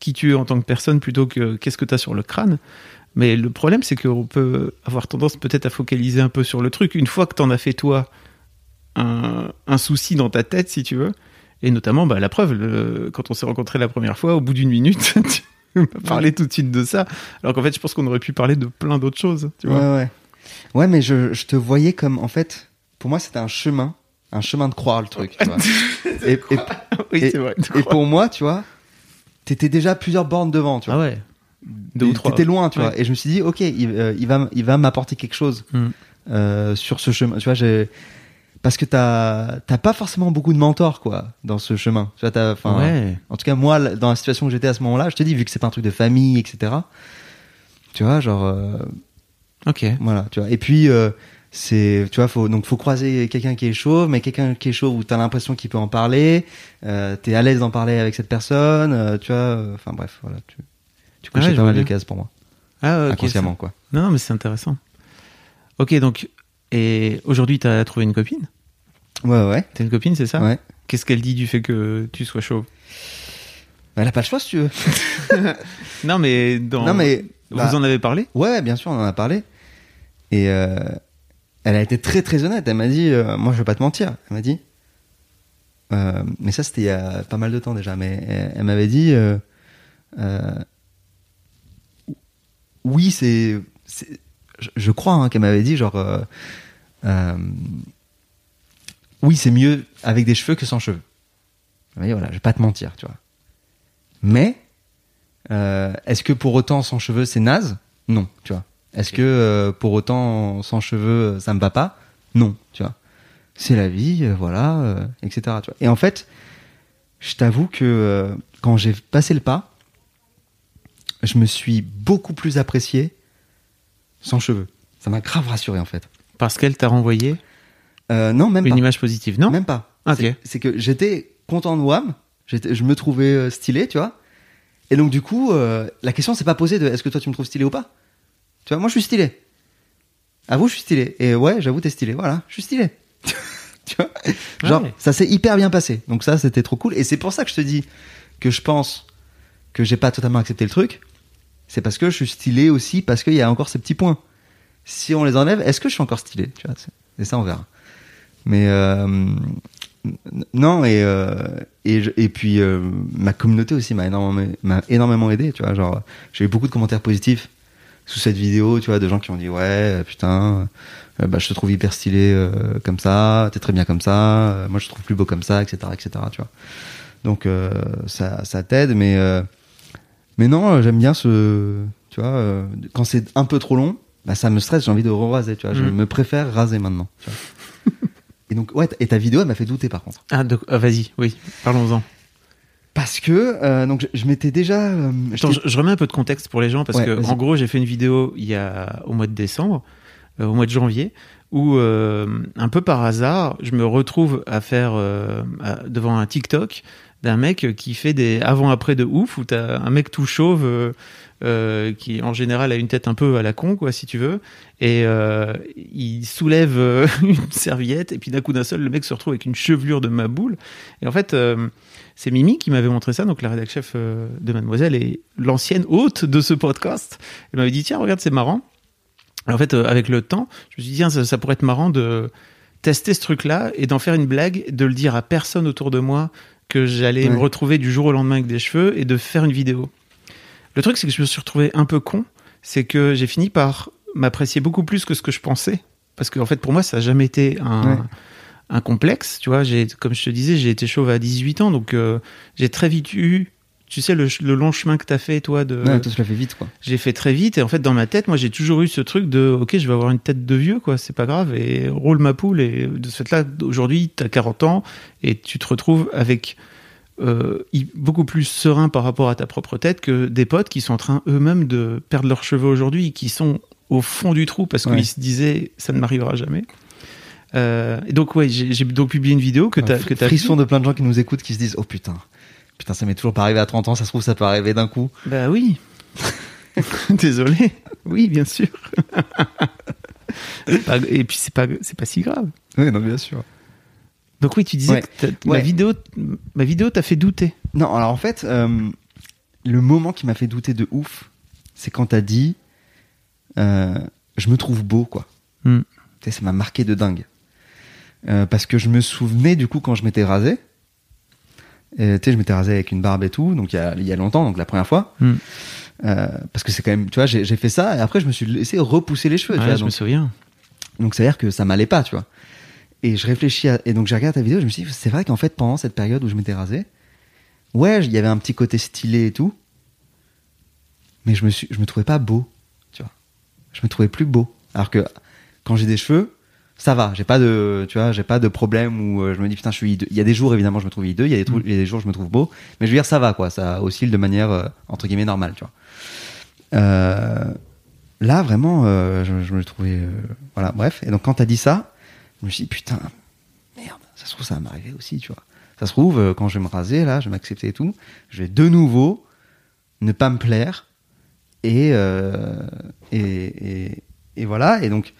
qui tu es en tant que personne plutôt que qu'est-ce que tu as sur le crâne mais le problème c'est qu'on peut avoir tendance peut-être à focaliser un peu sur le truc une fois que t'en as fait toi un, un souci dans ta tête si tu veux et notamment bah, la preuve le- quand on s'est rencontrés la première fois au bout d'une minute tu m'as parlé tout de suite de ça alors qu'en fait je pense qu'on aurait pu parler de plein d'autres choses tu vois ouais, ouais. Ouais, mais je, je te voyais comme, en fait, pour moi, c'était un chemin, un chemin de croire le truc. Tu vois. et, et, oui et- c'est vrai et pour moi, tu vois, t'étais déjà plusieurs bornes devant, tu ah vois. ouais deux ou trois T'étais loin, tu Ouais. vois. Et je me suis dit, ok, il, euh, il va, il va m'apporter quelque chose Mm. euh, sur ce chemin. Tu vois, j'ai parce que t'as, t'as pas forcément beaucoup de mentors, quoi, dans ce chemin. Tu vois, ouais en tout cas, moi, dans la situation que j'étais à ce moment-là, je te dis, vu que c'est pas un truc de famille, etc. Tu vois, genre, euh, ok voilà, tu vois. Et puis, euh, c'est, tu vois, faut, donc faut croiser quelqu'un qui est chauve, mais quelqu'un qui est chauve où t'as l'impression qu'il peut en parler, euh, t'es à l'aise d'en parler avec cette personne, euh, tu vois. euh, Enfin bref, voilà, tu, tu cochais Ouais, je pas mal de cases pour moi, Ah, ok. inconsciemment, quoi. Non, mais c'est intéressant. Ok, donc, et aujourd'hui, t'as trouvé une copine? Ouais, ouais, T'as une copine, c'est ça? Ouais. Qu'est-ce qu'elle dit du fait que tu sois chauve? Elle a pas le choix, si tu veux. Non, mais dans. Non, mais Vous bah, en avez parlé? ouais, bien sûr, on en a parlé. Et euh, elle a été très très honnête. Elle m'a dit, euh, moi, je vais pas te mentir. Elle m'a dit, euh, mais ça, c'était il y a pas mal de temps déjà. Mais elle, elle m'avait dit, euh, euh, oui, c'est- je, je crois hein, qu'elle m'avait dit genre, euh, euh, oui, c'est mieux avec des cheveux que sans cheveux. Elle m'a dit, voilà, je vais pas te mentir, tu vois. Mais euh, est-ce que pour autant sans cheveux c'est naze? Non, tu vois. Est-ce que euh, pour autant sans cheveux ça me va pas? Non, tu vois. C'est la vie, euh, voilà, euh, etc. Tu vois. Et en fait, je t'avoue que quand j'ai passé le pas, je me suis beaucoup plus apprécié sans cheveux. Ça m'a grave rassuré en fait. Parce qu'elle t'a renvoyé Euh, non, même une pas. image positive, non Même pas. Ok. C'est- que j'étais content de WAM, je me trouvais euh, stylé, tu vois. Et donc du coup, euh, la question s'est pas posée de est-ce que toi tu me trouves stylé ou pas? Tu vois, moi je suis stylé. avoue, je suis stylé. Et ouais, j'avoue, t'es stylé. Voilà, je suis stylé. tu vois? Genre, Ouais. ça s'est hyper bien passé. Donc ça, c'était trop cool. Et c'est pour ça que je te dis que je pense que j'ai pas totalement accepté le truc. C'est parce que je suis stylé aussi, parce qu'il y a encore ces petits points. Si on les enlève, est-ce que je suis encore stylé tu vois Et ça, on verra. Mais euh, non, et, euh, et, je- et puis euh, ma communauté aussi m'a énormément, énormément aidé. Tu vois, genre, j'ai eu beaucoup de commentaires positifs sous cette vidéo, tu vois, de gens qui ont dit ouais, putain, euh, bah, je te trouve hyper stylé euh, comme ça, t'es très bien comme ça, euh, moi je te trouve plus beau comme ça, etc., etc. Tu vois. Donc euh, ça, ça t'aide, mais mais non, euh, j'aime bien ce, tu vois, euh, quand c'est un peu trop long, bah, ça me stresse, j'ai envie de raser, tu vois, je Mhm. me préfère raser maintenant. Tu vois. et donc ouais, et ta vidéo, elle m'a fait douter par contre. Ah, donc, ah, vas-y, oui, parlons-en. Parce que euh, donc je, je m'étais déjà, euh, Attends, je, je remets un peu de contexte pour les gens parce Ouais, que en gros j'ai fait une vidéo il y a au mois de décembre, euh, au mois de janvier, où euh, un peu par hasard je me retrouve à faire euh, à- devant un TikTok d'un mec qui fait des avant-après de ouf où t'as un mec tout chauve euh, euh, qui en général a une tête un peu à la con quoi si tu veux et euh, il soulève une serviette et puis d'un coup d'un seul le mec se retrouve avec une chevelure de ma boule et en fait c'est Mimi qui m'avait montré ça, donc la rédac chef de Mademoiselle et l'ancienne hôte de ce podcast. Elle m'avait dit tiens regarde c'est marrant. Et en fait avec le temps, je me suis dit tiens ça, ça pourrait être marrant de tester ce truc-là et d'en faire une blague, de le dire à personne autour de moi que j'allais Ouais. me retrouver du jour au lendemain avec des cheveux et de faire une vidéo. Le truc c'est que je me suis retrouvé un peu con, c'est que j'ai fini par m'apprécier beaucoup plus que ce que je pensais parce qu'en fait pour moi ça n'a jamais été un Ouais. un complexe, tu vois. Comme je te disais, j'ai été chauve à 18 ans, donc euh, j'ai très vite eu, tu sais, le, long chemin que t'as fait, toi, de, ouais, toi tu l'as fait vite quoi. j'ai fait très vite. Et en fait, dans ma tête, moi, j'ai toujours eu ce truc de, ok, je vais avoir une tête de vieux, quoi, c'est pas grave, et roule ma poule. Et de ce fait-là, aujourd'hui, t'as 40 ans et tu te retrouves avec euh, beaucoup plus serein par rapport à ta propre tête que des potes qui sont en train eux-mêmes de perdre leurs cheveux aujourd'hui, qui sont au fond du trou parce Ouais. qu'ils se disaient, ça ne m'arrivera jamais. Euh, et donc ouais, j'ai donc publié une vidéo que t'as fr- que frisson de plein de gens qui nous écoutent qui se disent oh putain putain ça m'est toujours pas arrivé à 30 ans ça se trouve ça peut arriver d'un coup Bah oui. Désolé. Oui, bien sûr. Pas- et puis c'est pas c'est pas si grave. oui non bien sûr Donc oui, tu disais Ouais. que t'as- ma Ouais. vidéo ma vidéo t'a fait douter. non alors en fait euh, le moment qui m'a fait douter de ouf c'est quand t'as dit euh, je me trouve beau quoi Hmm. Tu sais, ça m'a marqué de dingue Euh, parce que je me souvenais du coup quand je m'étais rasé Et, tu sais je m'étais rasé avec une barbe et tout donc il y a, il y a longtemps donc la première fois Hmm. Euh, parce que c'est quand même tu vois j'ai fait ça et après je me suis laissé repousser les cheveux tu vois, je donc- me souviens. Donc ça veut dire que ça m'allait pas, tu vois. Et je réfléchis à... Et donc j'ai regardé ta vidéo, je me suis dit, c'est vrai qu'en fait, pendant cette période où je m'étais rasé, ouais, il y avait un petit côté stylé et tout, mais je me, suis... je me trouvais pas beau, tu vois. Je me trouvais plus beau. Alors que quand j'ai des cheveux, ça va, j'ai pas de, tu vois, j'ai pas de problème où euh, je me dis, putain, je suis hideux. Il y a des jours, évidemment, je me trouve hideux, il y a des, trou- il y a des jours, je me trouve beau, mais je veux dire, ça va, quoi, ça oscille de manière, euh, entre guillemets, normale, tu vois. Euh, là vraiment euh, je, je me trouvais voilà bref et donc quand t'as dit ça je me suis dit putain merde ça se trouve ça va m'arriver aussi tu vois ça se trouve quand je vais me raser là je vais m'accepter et tout je vais de nouveau ne pas me plaire et et, et, et voilà et donc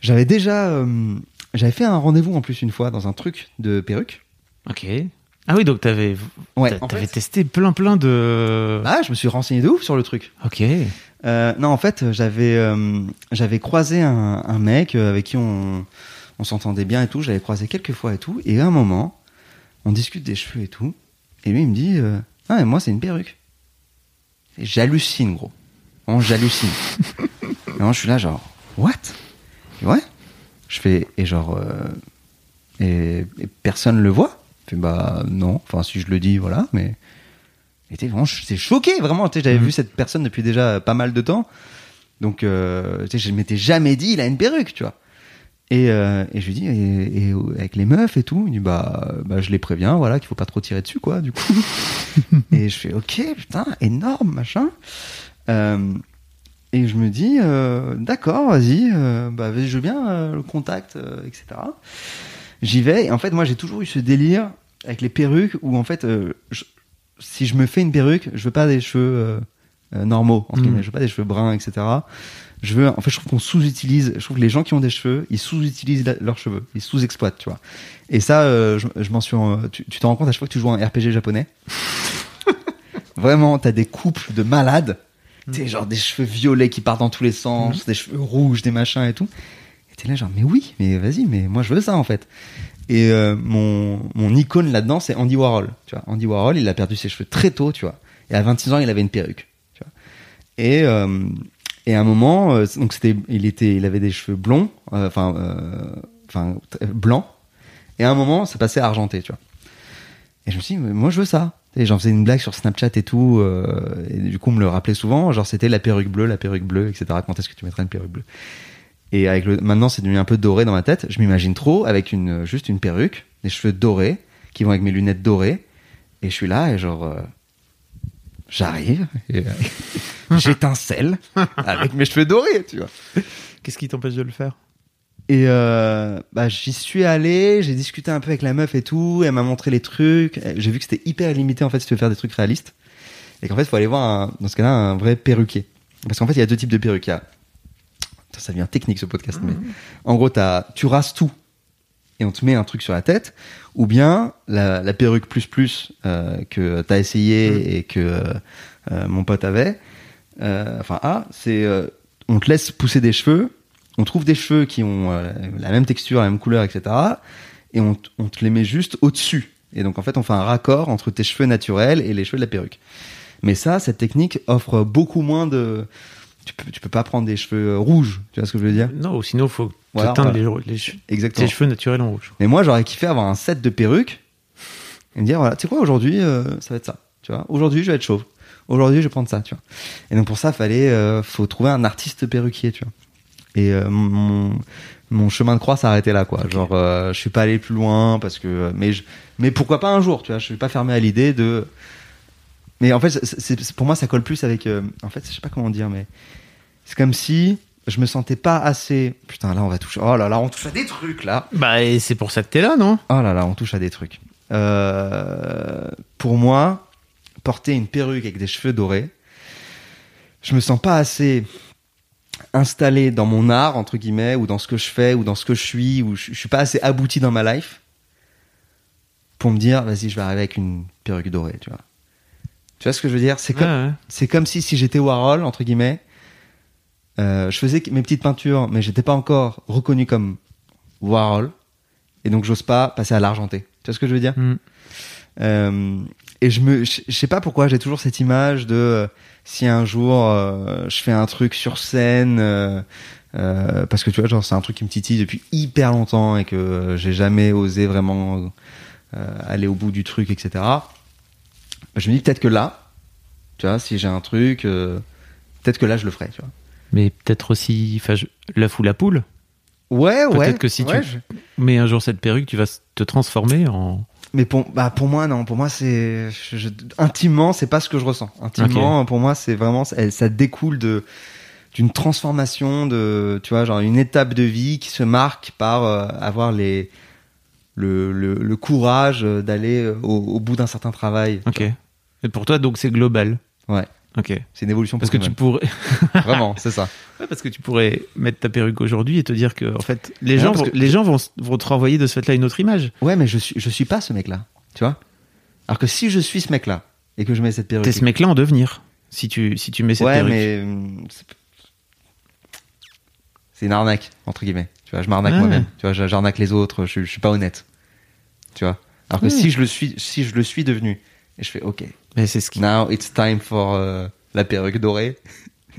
j'avais déjà euh, j'avais fait un rendez-vous en plus une fois dans un truc de perruque OK. Ah oui, donc t'avais ouais t'a- en t'avais fait, testé plein plein de ah, je me suis renseigné de ouf sur le truc OK. Euh, non, en fait, j'avais euh, j'avais croisé un, un mec euh, avec qui on, on s'entendait bien et tout. J'avais croisé quelques fois et tout. Et à un moment, on discute des cheveux et tout. Et lui, il me dit euh, Ah, mais moi, c'est une perruque. Et j'hallucine, gros. Vraiment, j'hallucine. et moi, je suis là, genre, What? Et Ouais. Je fais, et genre, euh, et, et personne le voit Je fais, Bah, non. Enfin, si je le dis, voilà, mais. J'étais vraiment, j'étais choqué, vraiment. J'avais Mhm. vu cette personne depuis déjà pas mal de temps. Donc, euh, je m'étais jamais dit, il a une perruque, tu vois. Et, euh, et je lui dis, et, et avec les meufs et tout, il dit, bah, bah je les préviens, voilà, qu'il faut pas trop tirer dessus, quoi, du coup. et je fais, ok, putain, énorme, machin. Euh, et je me dis, euh, d'accord, vas-y, euh, bah, je veux bien euh, le contact, euh, etc. J'y vais. Et en fait, moi, j'ai toujours eu ce délire avec les perruques où, en fait, euh, je- si je me fais une perruque, je veux pas des cheveux euh, normaux. Entre Mm. guillemets. Je veux pas des cheveux bruns, etc. Je veux, en fait, je trouve qu'on sous-utilise. Je trouve que les gens qui ont des cheveux, ils sous-utilisent leurs cheveux, ils sous-exploitent, tu vois. Et ça, euh, je, je m'en suis. tu tu te rends compte à chaque fois que tu joues un RPG japonais? Vraiment, t'as des couples de malades. Tu sais, genre des cheveux violets qui partent dans tous les sens, des cheveux rouges, des machins et tout. Et t'es là, genre, mais oui, mais vas-y, mais moi je veux ça en fait. Et euh, mon, mon icône là-dedans, c'est Andy Warhol. Tu vois, Andy Warhol, il a perdu ses cheveux très tôt, tu vois. Et à 26 ans, il avait une perruque. Tu vois. Et, euh, et à un moment, euh, donc c'était, il était, il avait des cheveux blonds, enfin, enfin blancs. Et à un moment, ça passait argenté, tu vois. Et je me suis dit, mais moi je veux ça. Et j'en faisais une blague sur Snapchat et tout. euh, et du coup, on me le rappelait souvent. Genre, c'était la perruque bleue, la perruque bleue, etc. Quand est-ce que tu mettrais une perruque bleue? Et avec le, maintenant, c'est devenu un peu doré dans ma tête. Je m'imagine trop avec une, juste une perruque, des cheveux dorés, qui vont avec mes lunettes dorées. Et je suis là et genre, euh, j'arrive, et, euh, j'étincelle avec mes cheveux dorés, tu vois. Qu'est-ce qui t'empêche de le faire? Et euh, bah, j'y suis allé, j'ai discuté un peu avec la meuf et tout, elle m'a montré les trucs. J'ai vu que c'était hyper limité en fait si tu veux faire des trucs réalistes. Et qu'en fait, il faut aller voir un- dans ce cas-là un vrai perruquier. Parce qu'en fait, il y a deux types de perruques. Il y a- Ça, devient technique ce podcast, mais en gros, t'as- tu rases tout et on te met un truc sur la tête, ou bien la, la perruque plus plus euh, que t'as essayé et que euh, euh, mon pote avait. euh, enfin, ah, c'est euh, on te laisse pousser des cheveux, on trouve des cheveux qui ont euh, la même texture, la même couleur, etc. Et on, te les met juste au-dessus. Et donc en fait, on fait un raccord entre tes cheveux naturels et les cheveux de la perruque. Mais ça, cette technique offre beaucoup moins de. Tu peux, tu peux pas prendre des cheveux rouges, tu vois ce que je veux dire? Non, sinon, il faut Voilà, teindre voilà. les, les che- Exactement. tes cheveux naturels en rouge. Mais moi, j'aurais kiffé avoir un set de perruques et me dire voilà, tu sais quoi, aujourd'hui, euh, ça va être ça. Tu vois, aujourd'hui, je vais être chauve. Aujourd'hui, je vais prendre ça, tu vois. Et donc pour ça, fallait, euh, faut trouver un artiste perruquier, tu vois. Et euh, mon, mon chemin de croix arrêté là, quoi. Genre, euh, je suis pas allé plus loin parce que, mais je, mais pourquoi pas un jour, tu vois. Je suis pas fermé à l'idée de. Mais en fait, c'est- pour moi, ça colle plus avec. euh, en fait, je sais pas comment dire, mais c'est comme si je me sentais pas assez. Putain, là, on va toucher. Oh là là, on touche à des trucs là. Bah, et c'est pour ça que t'es là, non? Oh là là, on touche à des trucs. Euh, pour moi, porter une perruque avec des cheveux dorés, je me sens pas assez installé dans mon art, entre guillemets, ou dans ce que je fais, ou dans ce que je suis, ou je, je suis pas assez abouti dans ma life pour me dire, vas-y, je vais arriver avec une perruque dorée, tu vois. Tu vois ce que je veux dire? C'est comme, Ouais, ouais. c'est comme si, si j'étais Warhol, entre guillemets, euh, je faisais mes petites peintures, mais j'étais pas encore reconnu comme Warhol, et donc j'ose pas passer à l'argenté. Tu vois ce que je veux dire? Mm. Euh, Et je me, je je sais pas pourquoi, j'ai toujours cette image de euh, si un jour euh, je fais un truc sur scène, euh, euh, parce que tu vois, genre c'est un truc qui me titille depuis hyper longtemps et que euh, j'ai jamais osé vraiment euh, aller au bout du truc, etc. Bah, je me dis peut-être que là, tu vois, si j'ai un truc, euh, peut-être que là je le ferai, tu vois. Mais peut-être aussi, enfin, je- l'œuf ou la poule? Ouais, ouais. Peut-être que si tu- je- Mais un jour, cette perruque, tu vas te transformer en. Mais pour, bah pour moi, non. Pour moi, c'est. je- je- intimement, c'est pas ce que je ressens. Intimement, pour moi, c'est vraiment. Ça, ça découle de d'une transformation, de. Tu vois, genre une étape de vie qui se marque par euh, avoir les. Le, le, le courage euh, d'aller euh, au, au bout d'un certain travail. Ok. Et pour toi, donc, c'est global. Ouais. Ok. C'est une évolution Parce que tu pourrais. Vraiment, c'est ça. Ouais, parce que tu pourrais mettre ta perruque aujourd'hui et te dire que, en fait, les Ouais, gens, vont, que- les gens vont, vont te renvoyer de ce fait-là une autre image. Ouais, mais je suis, je suis pas ce mec-là. Tu vois Alors que si je suis ce mec-là et que je mets cette perruque. T'es ce mec-là en devenir. Si tu, si tu mets cette ouais, perruque. mais hum, c'est- une arnaque entre guillemets. Tu vois, je m'arnaque Ouais. moi-même. Tu vois, j'arnaque les autres. Je, je suis pas honnête. Tu vois. Alors que Ouais. si je le suis, si je le suis devenu, et je fais OK, Mais c'est ce qui. now it's time for euh, la perruque dorée.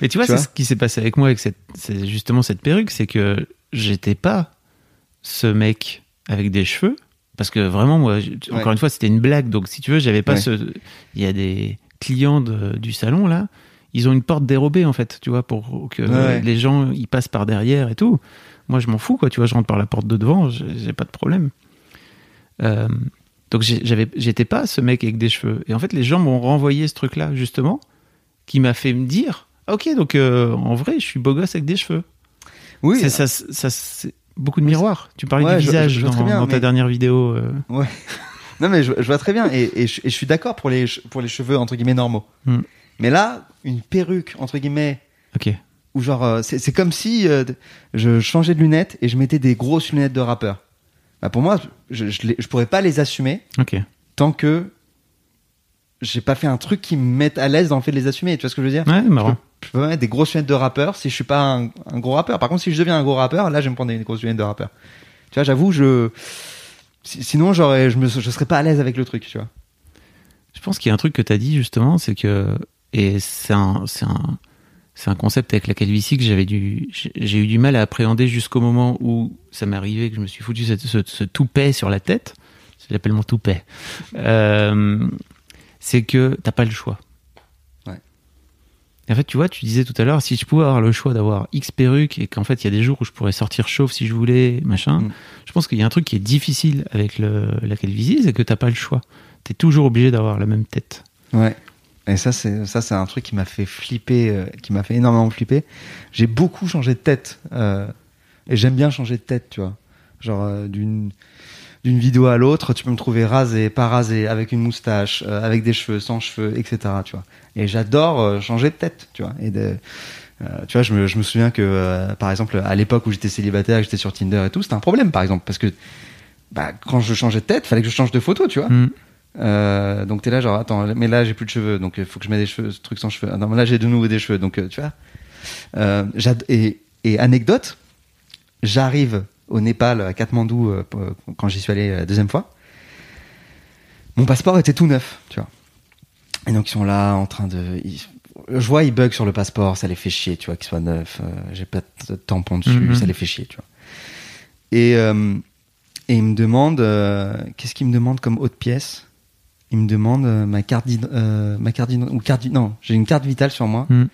Mais tu vois, c'est ce qui s'est passé avec moi avec cette, c'est justement cette perruque, c'est que j'étais pas ce mec avec des cheveux, parce que vraiment, moi, encore Ouais. une fois, c'était une blague. Donc, si tu veux, j'avais pas Ouais. ce. Il y a des clients de- du salon là, ils ont une porte dérobée en fait, tu vois, pour que Ouais. les gens ils passent par derrière et tout. Moi, je m'en fous, quoi. Tu vois, je rentre par la porte de devant, j'ai pas de problème. Euh, donc, j'avais, j'étais pas ce mec avec des cheveux. Et en fait, les gens m'ont renvoyé ce truc-là, justement, qui m'a fait me dire Ok, donc euh, en vrai, je suis beau gosse avec des cheveux. Oui. c'est, ça, ça, c'est beaucoup de miroirs. Tu parlais Ouais, du visage je- je vois dans, très bien, dans ta dernière vidéo. euh. Ouais. non, mais je, vois très bien. Et, et je, et je suis d'accord pour les, pour les cheveux, entre guillemets, normaux. Hmm. Mais là, une perruque, entre guillemets, Ok. ou genre, euh, c'est c'est comme si euh, je changeais de lunettes et je mettais des grosses lunettes de rappeur. Bah, pour moi, je, je, les- je pourrais pas les assumer tant que j'ai pas fait un truc qui me mette à l'aise dans le fait de les assumer. Tu vois ce que je veux dire? Ouais, marrant. Je peux pas mettre des grosses lunettes de rappeur si je suis pas un, un gros rappeur. Par contre, si je deviens un gros rappeur, là, je vais me prendre des grosses lunettes de rappeur. Tu vois, j'avoue, je. si- Sinon, j'aurais, je me, je serais pas à l'aise avec le truc, tu vois. Je pense qu'il y a un truc que tu as dit justement, c'est que et c'est un c'est un c'est un concept avec la calvitie que j'avais dû j'ai eu du mal à appréhender jusqu'au moment où ça m'est arrivé que je me suis foutu cette- ce, ce toupet sur la tête. J'appelle mon toupet. Euh, c'est que t'as pas le choix. Ouais. En fait, tu vois, tu disais tout à l'heure, si je pouvais avoir le choix d'avoir X perruques et qu'en fait il y a des jours où je pourrais sortir chauve si je voulais, machin, Mm. je pense qu'il y a un truc qui est difficile avec le, la calvitie, c'est que t'as pas le choix. T'es toujours obligé d'avoir la même tête. Ouais. Et ça, c'est ça, c'est un truc qui m'a fait flipper, euh, qui m'a fait énormément flipper. J'ai beaucoup changé de tête, euh, et j'aime bien changer de tête, tu vois. Genre euh, d'une d'une vidéo à l'autre, tu peux me trouver rasé, pas rasé, avec une moustache, avec des cheveux, sans cheveux, etc. Tu vois. Et j'adore changer de tête, tu vois. Et de, tu vois, je me, je me souviens que, par exemple, à l'époque où j'étais célibataire, j'étais sur Tinder et tout, c'était un problème, par exemple, parce que bah, quand je changeais de tête, fallait que je change de photo, tu vois. Mm. Euh, donc t'es là genre attends mais là j'ai plus de cheveux donc il faut que je mette des cheveux ce truc sans cheveux. Ah, non mais là j'ai de nouveau des cheveux donc euh, tu vois. Euh, et, et anecdote j'arrive au Népal à Katmandou euh, quand j'y suis allé la deuxième fois. Mon passeport était tout neuf tu vois. Et donc ils sont là en train de ils- je vois ils bug sur le passeport ça les fait chier tu vois qu'il soit neuf euh, j'ai pas de tampon dessus Mhm. ça les fait chier tu vois. Et euh, et ils me demandent euh, qu'est-ce qu'ils me demandent comme autre pièce? Il me demande euh, ma carte euh, ma carte ou carte non j'ai une carte vitale sur moi Mm.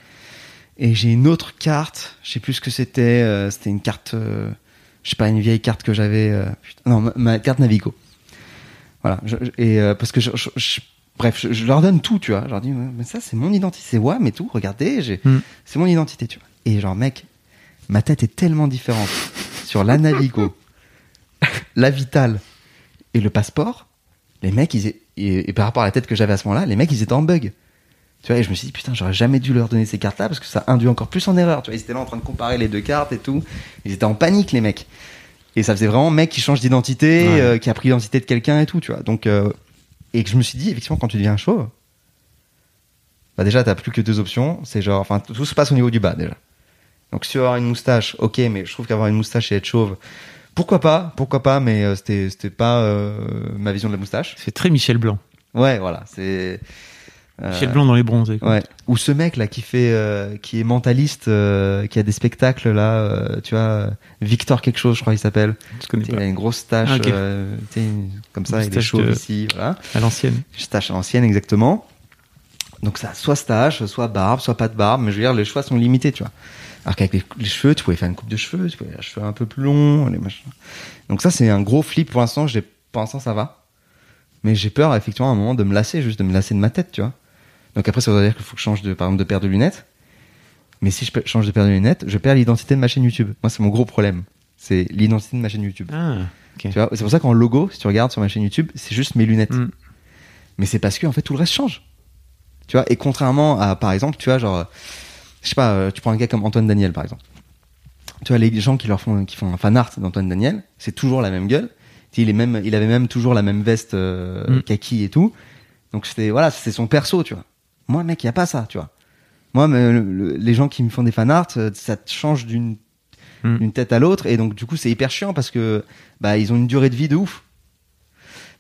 et j'ai une autre carte je sais plus ce que c'était euh, c'était une carte je sais pas une vieille carte que j'avais euh, non ma, ma carte Navigo voilà je- je- et euh, parce que je, je- je- bref je, leur donne tout tu vois je leur dis Ouais, mais ça c'est mon identité c'est WAM et tout regardez j'ai Mm. c'est mon identité tu vois et genre mec ma tête est tellement différente sur la Navigo la vitale et le passeport les mecs, ils, et, et par rapport à la tête que j'avais à ce moment-là, les mecs, ils étaient en bug. Tu vois, et je me suis dit, putain, j'aurais jamais dû leur donner ces cartes-là parce que ça induit encore plus en erreur. Tu vois, ils étaient là en train de comparer les deux cartes et tout. Ils étaient en panique, les mecs. Et ça faisait vraiment mec qui change d'identité, Ouais. euh, qui a pris l'identité de quelqu'un et tout, tu vois. Donc, euh, et que je me suis dit, effectivement, quand tu deviens chauve, bah déjà, t'as plus que deux options. C'est genre, enfin, tout se passe au niveau du bas, déjà. Donc, si tu veux avoir une moustache, ok, mais je trouve qu'avoir une moustache et être chauve, pourquoi pas, pourquoi pas, mais euh, c'était, c'était pas euh, ma vision de la moustache. C'est très Michel Blanc. Ouais, voilà, c'est. euh, Michel Blanc dans les bronzés. quoi. Ouais. Ou ce mec là qui fait, euh, qui est mentaliste, euh, qui a des spectacles là, euh, tu vois, Victor quelque chose, je crois qu'il s'appelle. Je connais Tu sais, pas. Il a une grosse tache, Ah, ok. euh, tu sais, comme ça, il est Moustache chaud de- ici, voilà. À l'ancienne. Une tache à l'ancienne exactement. Donc ça, soit stache, soit barbe, soit pas de barbe, mais je veux dire, les choix sont limités, tu vois. Alors qu'avec les, les cheveux, tu pouvais faire une coupe de cheveux, tu pouvais les cheveux un peu plus longs, les machins. Donc ça, c'est un gros flip pour l'instant. J'ai, pour l'instant, ça va. Mais j'ai peur, effectivement, à un moment, de me lasser, juste de me lasser de ma tête, tu vois. Donc après, ça voudrait dire qu'il faut que je change de, par exemple, de paire de lunettes. Mais si je change de paire de lunettes, je perds l'identité de ma chaîne YouTube. Moi, c'est mon gros problème. C'est l'identité de ma chaîne YouTube. Ah, ok. Tu vois, c'est pour ça qu'en logo, si tu regardes sur ma chaîne YouTube, c'est juste mes lunettes. Mm. Mais c'est parce que en fait tout le reste change. Tu vois, et contrairement à par exemple, tu vois, genre, je sais pas, euh, tu prends un gars comme Antoine Daniel par exemple. Tu vois, les gens qui leur font, qui font un fan art d'Antoine Daniel, c'est toujours la même gueule. Il est même, il avait même toujours la même veste euh, Mm. kaki et tout. Donc c'était, voilà, c'est son perso, tu vois. Moi, mec, il y a pas ça, tu vois. Moi, mais, le- le- les gens qui me font des fan art, euh, ça te change d'une Mm. d'une tête à l'autre et donc du coup c'est hyper chiant parce que bah ils ont une durée de vie de ouf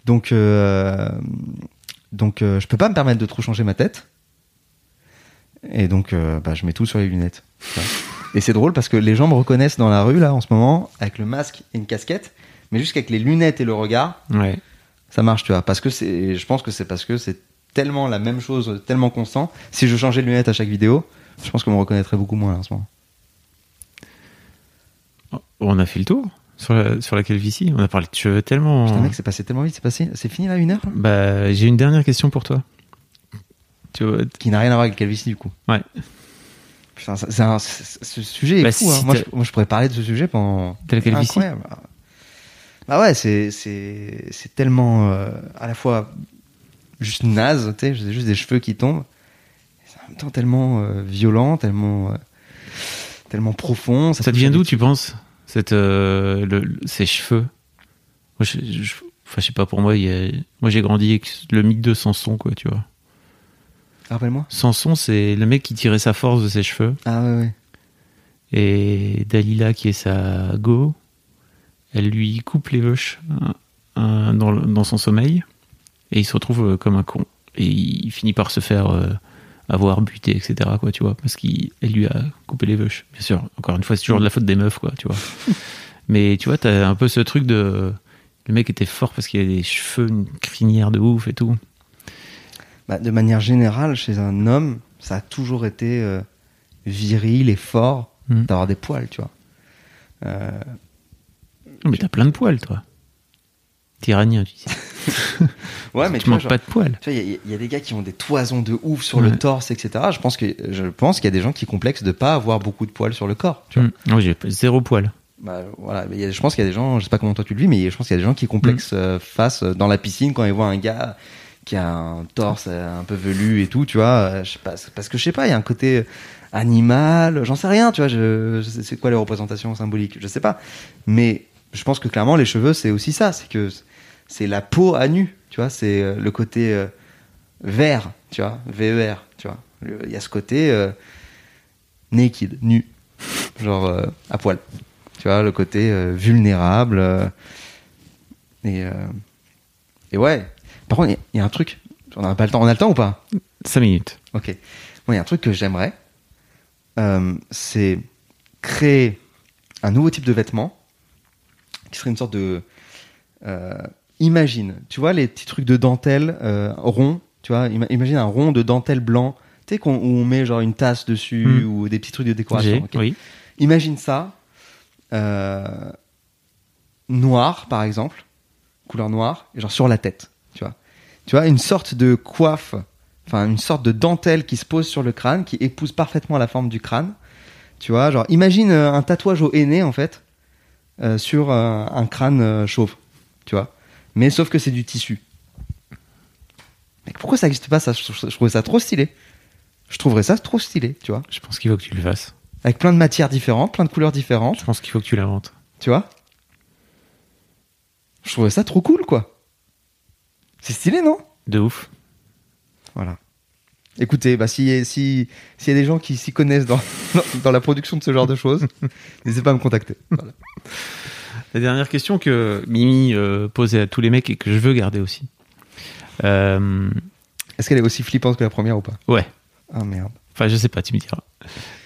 donc euh, donc euh, je peux pas me permettre de trop changer ma tête et donc euh, bah, je mets tout sur les lunettes et c'est drôle parce que les gens me reconnaissent dans la rue là en ce moment avec le masque et une casquette mais jusqu'avec les lunettes et le regard Ouais. ça marche tu vois parce que c'est je pense que c'est parce que c'est tellement la même chose tellement constant si je changeais de lunettes à chaque vidéo je pense qu'on me reconnaîtrait beaucoup moins là, en ce moment On a fait le tour sur la, sur la calvitie. On a parlé de cheveux tellement. Putain, mec, c'est passé tellement vite, c'est passé, c'est fini là, une heure là? Bah, j'ai une dernière question pour toi. Tu vois, Qui n'a rien à voir avec le calvitie du coup. ouais. Putain, ça- c'est un- c'est- ce sujet est Bah, fou. si hein. Moi, je, moi, je pourrais parler de ce sujet pendant. T'as la calvitie Incroyable. Bah ouais, c'est c'est c'est tellement euh, à la fois juste naze, tu sais, juste des cheveux qui tombent. C'est en même temps tellement euh, violent, tellement euh, tellement profond. Ça te vient d'où, tu penses cette, le- le- Ces cheveux? Moi, je, je- enfin, je sais pas, pour moi, il y a- moi j'ai grandi avec le mythe de Samson, quoi, tu vois. Rappelle-moi. Samson, c'est le mec qui tirait sa force de ses cheveux. Ah ouais ouais. Et Dalila, qui est sa go, elle lui coupe les veuches hein, hein, dans, son sommeil. Et il se retrouve euh, comme un con. Et il finit par se faire euh, avoir, buté, etc. Quoi, tu vois, parce qu'elle lui a coupé les veuches. Bien sûr, encore une fois, c'est toujours de la faute des meufs, quoi, tu vois. Mais tu vois, t'as un peu ce truc de. Le mec était fort parce qu'il avait des cheveux, une crinière de ouf et tout. Bah, de manière générale, chez un homme, ça a toujours été euh, viril et fort Mm. d'avoir des poils, tu vois. Euh, Mais t'as plein de poils, toi. Tyrannien, tu sais. ouais, mais tu manques pas de poils. Tu vois, il y, a- il y a des gars qui ont des toisons de ouf sur Ouais. le torse, etc. Je pense que je pense qu'il y a des gens qui complexent de pas avoir beaucoup de poils sur le corps. Tu vois. Mm. Moi, j'ai zéro poil. Bah, voilà, mais il y a- je pense qu'il y a des gens, je sais pas comment toi tu le vis, mais je pense qu'il y a des gens qui complexent euh, face euh, dans la piscine quand ils voient un gars qui a un torse euh, un peu velu et tout, tu vois. euh, parce que je sais pas, il y a un côté animal, j'en sais rien, tu vois. Je, c'est quoi les représentations symboliques, je sais pas. Mais je pense que clairement les cheveux c'est aussi ça, c'est que c'est la peau à nu, tu vois. C'est euh, le côté euh, vert, tu vois, ver, tu vois. Il y a ce côté euh, naked, nu, genre euh, à poil. Tu vois, le côté euh, vulnérable. euh, et, euh, et ouais. Par contre, il y a- il y, a un truc. On a pas le temps. On a le temps ou pas? 5 minutes. Ok. Bon, il y a un truc que j'aimerais. euh, c'est créer un nouveau type de vêtement qui serait une sorte de. euh, imagine, tu vois, les petits trucs de dentelle euh, rond. Tu vois, ima- imagine un rond de dentelle blanc. Tu sais, qu'on- où on met genre une tasse dessus Mm. ou des petits trucs de décoration. Oui. Imagine ça, euh, noir par exemple, couleur noire, et genre sur la tête, tu vois. Une sorte de coiffe, enfin une sorte de dentelle qui se pose sur le crâne, qui épouse parfaitement la forme du crâne. Tu vois, genre imagine euh, un tatouage au aîné en fait, euh, sur euh, un crâne chauve, tu vois. Mais sauf que c'est du tissu. Mais pourquoi ça n'existe pas ça? Je, je trouvais ça trop stylé. Je trouverais ça trop stylé, tu vois. Je pense qu'il faut que tu le fasses. Avec plein de matières différentes, plein de couleurs différentes. Je pense qu'il faut que tu l'inventes. Tu vois Je trouvais ça trop cool, quoi. C'est stylé, non? De ouf. Voilà. Écoutez, bah, si, si, s'il y a des gens qui s'y connaissent dans, dans, dans la production de ce genre de choses, n'hésitez pas à me contacter. Voilà. La dernière question que Mimi euh, posait à tous les mecs et que je veux garder aussi. Euh, Est-ce qu'elle est aussi flippante que la première ou pas? Ouais. Ah merde. Enfin, je sais pas, tu me diras.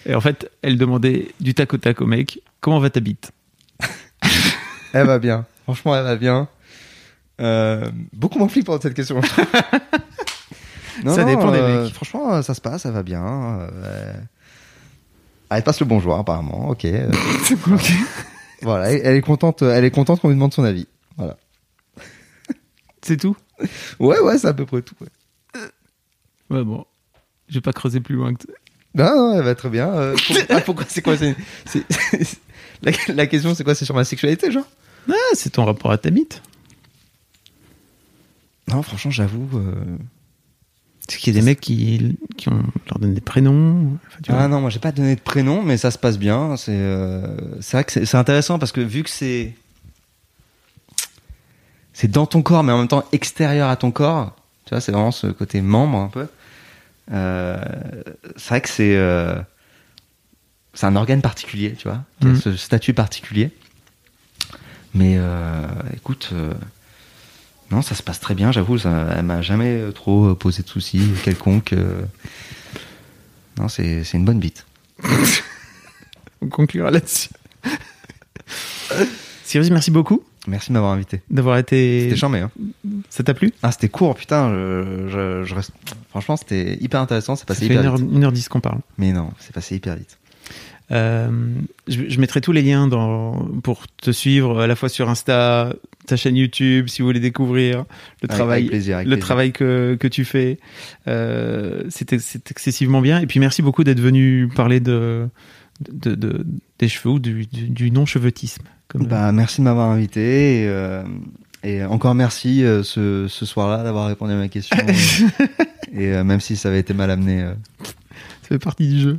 Et en fait, elle demandait du tac au tac au mec comment va ta bite? Elle va bien. Franchement, elle va bien. Euh, beaucoup moins flippante cette question. non, Ça non, dépend des euh, mecs. Franchement, euh, ça se passe, ça va bien. euh, ah, elle passe le bonjour apparemment. Ok. euh, Voilà, elle, elle est contente. Elle est contente qu'on lui demande son avis. Voilà. C'est tout? Ouais, ouais, c'est à peu près tout. ouais. Ouais, bon. Je vais pas creuser plus loin que. Non, non, elle va très bien. Pour- ah, pourquoi C'est quoi c'est, la, la question, c'est quoi C'est sur ma sexualité, genre? Ah, c'est ton rapport à ta bite. Non, franchement, j'avoue. euh, C'est qu'il y a des mecs qui, qui ont, leur donnent des prénoms. Enfin, tu vois. Ah non, moi j'ai pas donné de prénom, mais ça se passe bien. C'est euh, vrai que c'est intéressant parce que vu que c'est c'est dans ton corps, mais en même temps extérieur à ton corps, tu vois, c'est vraiment ce côté membre un peu. Euh, c'est vrai que c'est euh, c'est un organe particulier, tu vois, Mhm. ce statut particulier. Mais écoute, non, ça se passe très bien, j'avoue. ça- Elle m'a jamais trop posé de soucis quelconque. euh. Non, c'est c'est une bonne bite. On conclura là-dessus. Cyrus, merci beaucoup Merci de m'avoir invité. d'avoir été. C'était chambé, hein. Ça t'a plu? Ah, c'était court, putain. Je, je- je reste... Franchement, c'était hyper intéressant. C'est Ça passé fait hyper 1h10 vite. qu'on parle. Mais non, c'est passé hyper vite. Euh, je, je mettrai tous les liens dans, pour te suivre à la fois sur Insta, ta chaîne YouTube, si vous voulez découvrir le Avec- travail, avec plaisir, avec le plaisir. travail que, que tu fais. Euh, c'est excessivement bien. Et puis merci beaucoup d'être venu parler de, de, de- des cheveux ou du, du, du non-chevetisme. Bah, merci de m'avoir invité. Et, euh, et encore merci euh, ce, ce soir-là d'avoir répondu à ma question. et et, même si ça avait été mal amené. Ça fait partie du jeu.